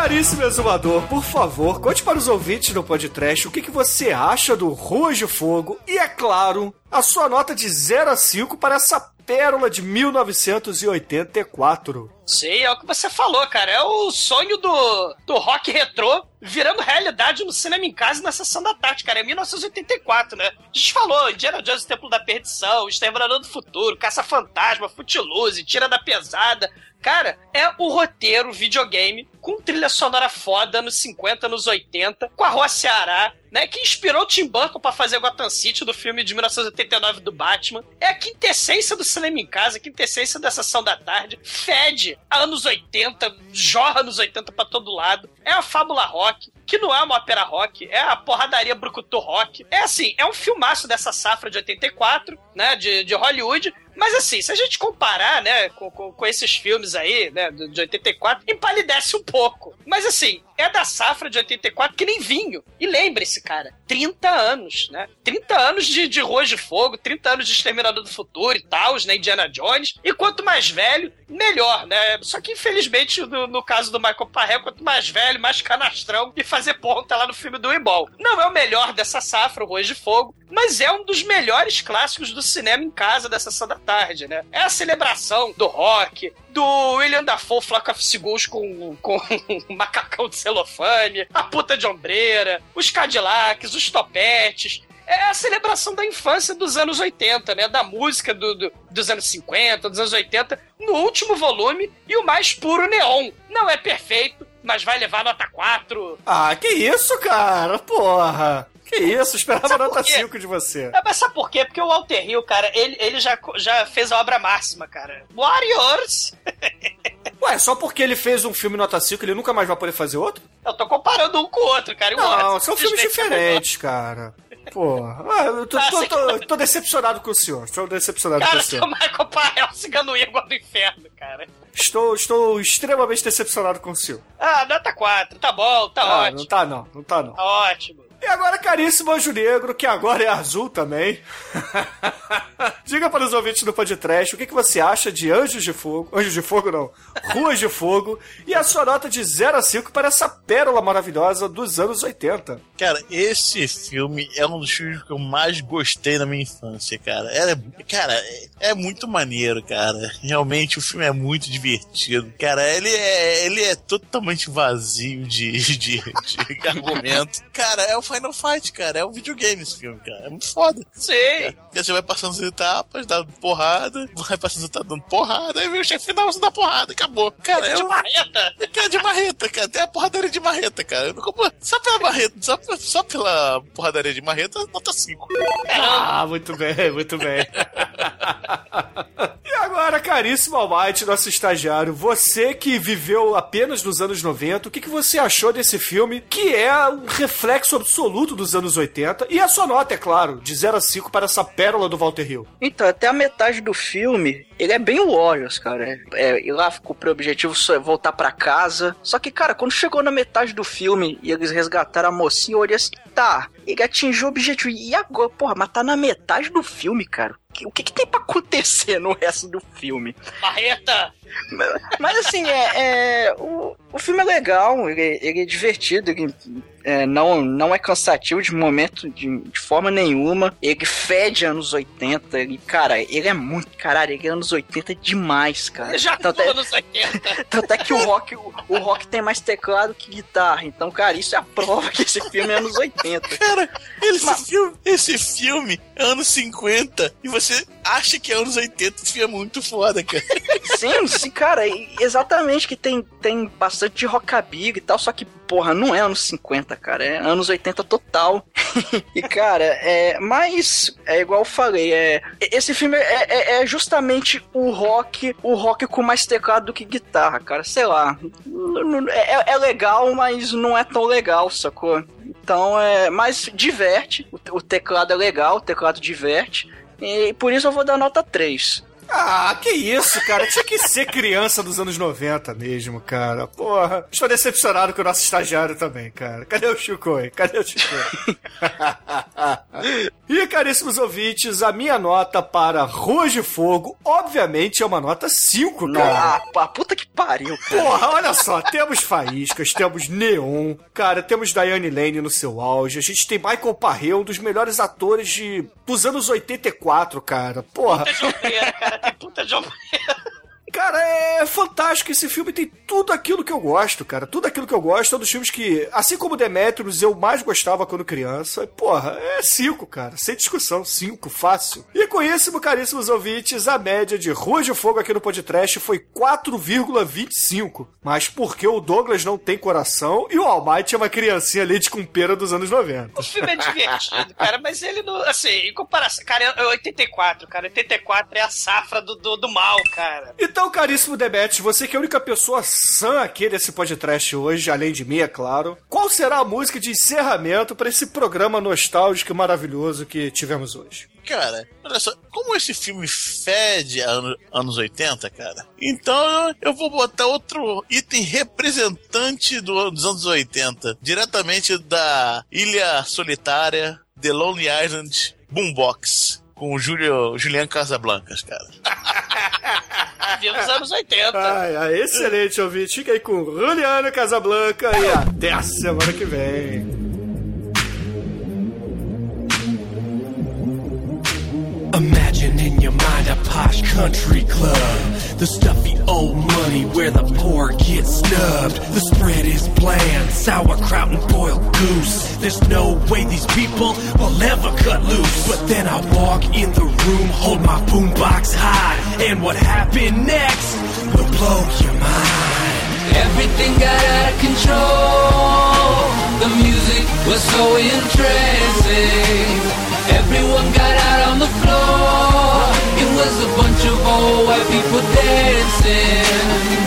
Caríssimo exumador, por favor, conte para os ouvintes do podcast o que, que você acha do Ruas de Fogo e, é claro, a sua nota de 0 a 5 para essa pérola de 1984. Sei, é o que você falou, cara. É o sonho do, do rock retrô virando realidade no cinema em casa na sessão da tarde, cara. É 1984, né? A gente falou, Indiana Jones, Templo da Perdição, Exterminador do Futuro, Caça-Fantasma, Footloose, Tira da Pesada. Cara, é o roteiro videogame com trilha sonora foda nos 50, nos 80, com a Rua Ceará, né? Que inspirou o Tim Burton pra fazer Gotham City do filme de 1989 do Batman. É a quintessência do cinema em casa, a quintessência da sessão da tarde. Fede anos 80, jorra anos 80 pra todo lado. É a fábula rock, que não é uma ópera rock, é a porradaria brucutu rock. É assim, é um filmaço dessa safra de 84, né? De, de Hollywood. Mas assim, se a gente comparar, né, com, com, com esses filmes aí, né, de de 84, empalidece um pouco. Mas assim, é da safra de 84 que nem vinho. E lembre-se, cara, 30 anos, né? 30 anos de, de Ruas de Fogo, 30 anos de Exterminador do Futuro e tal, né, Indiana Jones. E quanto mais velho, melhor, né? Só que infelizmente, no, no caso do Michael Parré, quanto mais velho, mais canastrão e fazer ponta lá no filme do Ebol. Não é o melhor dessa safra, o Ruas de Fogo, mas é um dos melhores clássicos do cinema em casa dessa sessão da tarde, né? É a celebração do rock, do William Dafoe, Flock of Seagulls com, com um macacão de celofane, a puta de ombreira, os Cadillacs, os topetes. É a celebração da infância dos anos 80, né? Da música do, do- dos anos 50, dos anos 80, no último volume e o mais puro neon. Não é perfeito, mas vai levar nota 4. Ah, que isso, cara? Porra! Que isso, esperava Sabe nota por quê? 5 de você. É, mas sabe por quê? Porque o Walter Hill, cara, ele, ele já, já fez a obra máxima, cara. Warriors! Ué, só porque ele fez um filme nota 5, ele nunca mais vai poder fazer outro? Eu tô comparando um com o outro, cara. o Não, outro são filmes diferentes, cara. Porra, Ué, eu tô, Ah, tô- tô- tô decepcionado com o senhor. Estou decepcionado com Cara, o seu senhor. Michael Parrell, cigano Igor do inferno, cara. Estou, estou extremamente decepcionado com o senhor. Ah, nota 4, tá bom, tá Ah, ótimo. não tá não, não tá não. Tá ótimo. E agora, caríssimo Anjo Negro, que agora é azul também. Diga para os ouvintes do podcast o que, que você acha de Anjos de Fogo. Anjos de Fogo não. Ruas de Fogo. E a sua nota de 0 a 5 para essa pérola maravilhosa dos anos 80. Cara, esse filme é um dos filmes que eu mais gostei na minha infância, cara. Cara, é, é muito maneiro, cara. Realmente o filme é muito divertido. Cara, ele é, ele é totalmente vazio de, de, de argumento. Cara, é o Final Fight, cara. É um videogame esse filme, cara. É muito foda. Sim. Porque você vai passando as etapas, dando porrada, vai passando as etapas dando porrada, aí vem o chefe final, você dá porrada, acabou. Cara, é de um- marreta. Cara, de marreta, cara. Tem a porradaria de marreta, cara. Eu Só pela marreta, só, só pela porradaria de marreta, nota 5. Ah, muito bem, muito bem. e agora, caríssimo Almighty, nosso estagiário, você que viveu apenas nos anos 90, o que, que você achou desse filme, que é um reflexo absoluto dos anos 80, e a sua nota, é claro, de 0 a 5 para essa pérola do Walter Hill? Então, até a metade do filme, ele é bem Warriors, cara. É, é, ir lá ficou pro objetivo só é voltar pra casa. Só que, cara, quando chegou na metade do filme e eles resgataram a mocinha, eu olhei assim, tá, ele atingiu o objetivo. E agora, porra, mas tá na metade do filme, cara. O que, que tem pra acontecer no resto do filme? Marreta! Mas assim, é, é, o, o filme é legal, ele, ele é divertido, ele é, não, não é cansativo de momento, de, de forma nenhuma. Ele fede anos 80, ele, cara, ele é muito, caralho, ele é anos 80 demais, cara. Já Tanto tô é, anos 80. tanto é que o rock, o, o rock tem mais teclado que guitarra. Então, cara, isso é a prova que esse filme é anos 80. Cara, esse, filme, esse filme é anos 50 e você acha que é anos 80. Esse filme é muito foda, cara. Sim, sim, cara, exatamente que tem, tem bastante rockabilly e tal, só que, porra, não é anos 50, cara, é anos 80 total. e, cara, é, mas, é igual eu falei, é, esse filme é, é- é justamente o rock, o rock com mais teclado do que guitarra, cara, sei lá. N- É, é legal, mas não é tão legal, sacou? Então, é, mas diverte, o teclado é legal, o teclado diverte, e por isso eu vou dar nota 3. Ah, que isso, cara. Tinha que ser criança dos anos 90 mesmo, cara. Porra. Estou decepcionado com o nosso estagiário também, cara. Cadê o Chico? Cadê o Chico? e, caríssimos ouvintes, a minha nota para Ruas de Fogo, obviamente, é uma nota 5, cara. Ah, puta que pariu, cara. Porra, olha só, temos faíscas, temos neon, cara, temos Diane Lane no seu auge, a gente tem Michael Parré, um dos melhores atores de dos anos 84, cara. Porra. Puta jombeira, cara. Tem puta jombeira. Cara, é fantástico. Esse filme tem tudo aquilo que eu gosto, cara. Tudo aquilo que eu gosto. É um dos filmes que, assim como Demetrius, eu mais gostava quando criança. Porra, é cinco, cara. Sem discussão. Cinco, fácil. E com isso, caríssimos ouvintes, a média de Rua de Fogo aqui no podcast foi 4,25. Mas porque o Douglas não tem coração e o Almighty é uma criancinha leite com pera dos anos 90. O filme é divertido, cara, mas ele não. Assim, em comparação. Cara, é 84, cara. 84 é a safra do, do, do mal, cara. Então, caríssimo Demetrius, você que é a única pessoa sã aqui desse podcast hoje, além de mim, é claro, qual será a música de encerramento para esse programa nostálgico e maravilhoso que tivemos hoje? Cara, olha só, como esse filme fede anos 80, cara, então eu vou botar outro item representante do- dos anos 80, diretamente da Ilha Solitária, The Lonely Island Boombox, com o Julio, Julian Casablancas, cara. Viu nos anos 80. Ai, ai, excelente, ouvinte. Fica aí com Juliano Casablanca e até a semana que vem. Mind a posh country club. The stuffy old money where the poor get snubbed. The spread is bland, sauerkraut and boiled goose. There's no way these people will ever cut loose. But then I walk in the room, hold my boombox high. And what happened next will blow your mind. Everything got out of control. The music was so entrancing. Everyone got out on the floor. Was a bunch of old white people dancing.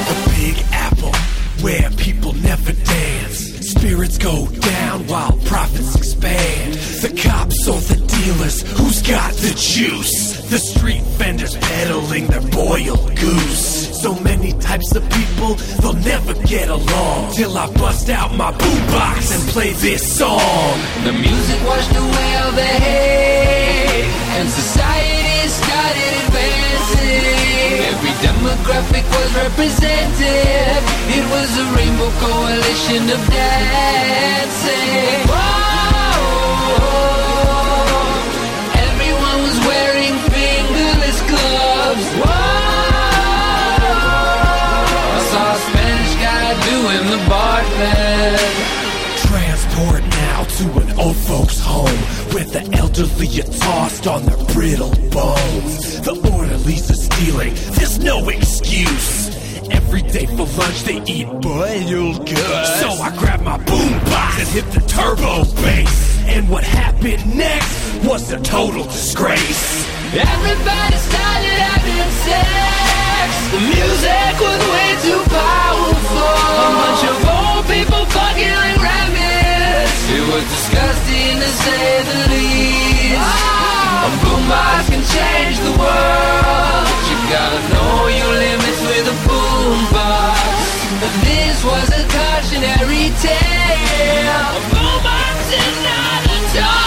The Big Apple, where people never dance. Spirits go down while profits expand. The cops or the dealers, who's got the juice? The street vendors peddling their boiled goose. So many types of people, they'll never get along. Till I bust out my boombox and play this song. The music washed away all the hate, and society started advancing. Every demographic was represented. It was a rainbow coalition of dancing. Doing the bartend. Transport now to an old folks' home where the elderly are tossed on their brittle bones. The orderlies are stealing, there's no excuse. Every day for lunch they eat boiled goods. So I grab my boombox and hit the turbo bass. And what happened next was a total disgrace. Everybody started having sex. The music was way too powerful. A bunch of old people fucking like rabbits. It was disgusting to say the least. Ah. A boombox can change the world. You gotta know your limits with a boombox. This was a cautionary tale. A boombox is not a toy.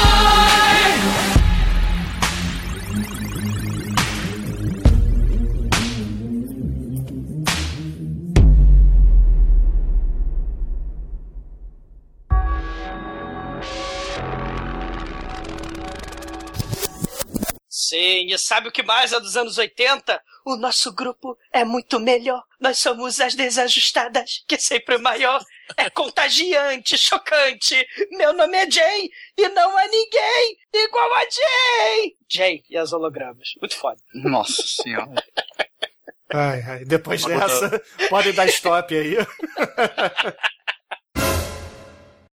Sim, e sabe o que mais é dos anos 80? O nosso grupo é muito melhor. Nós somos as desajustadas, que sempre o maior. É contagiante, chocante. Meu nome é Jay e não há ninguém igual a Jay. Jay e as hologramas. Muito foda. Nossa senhora. Ai, ai, depois dessa, pode dar stop aí.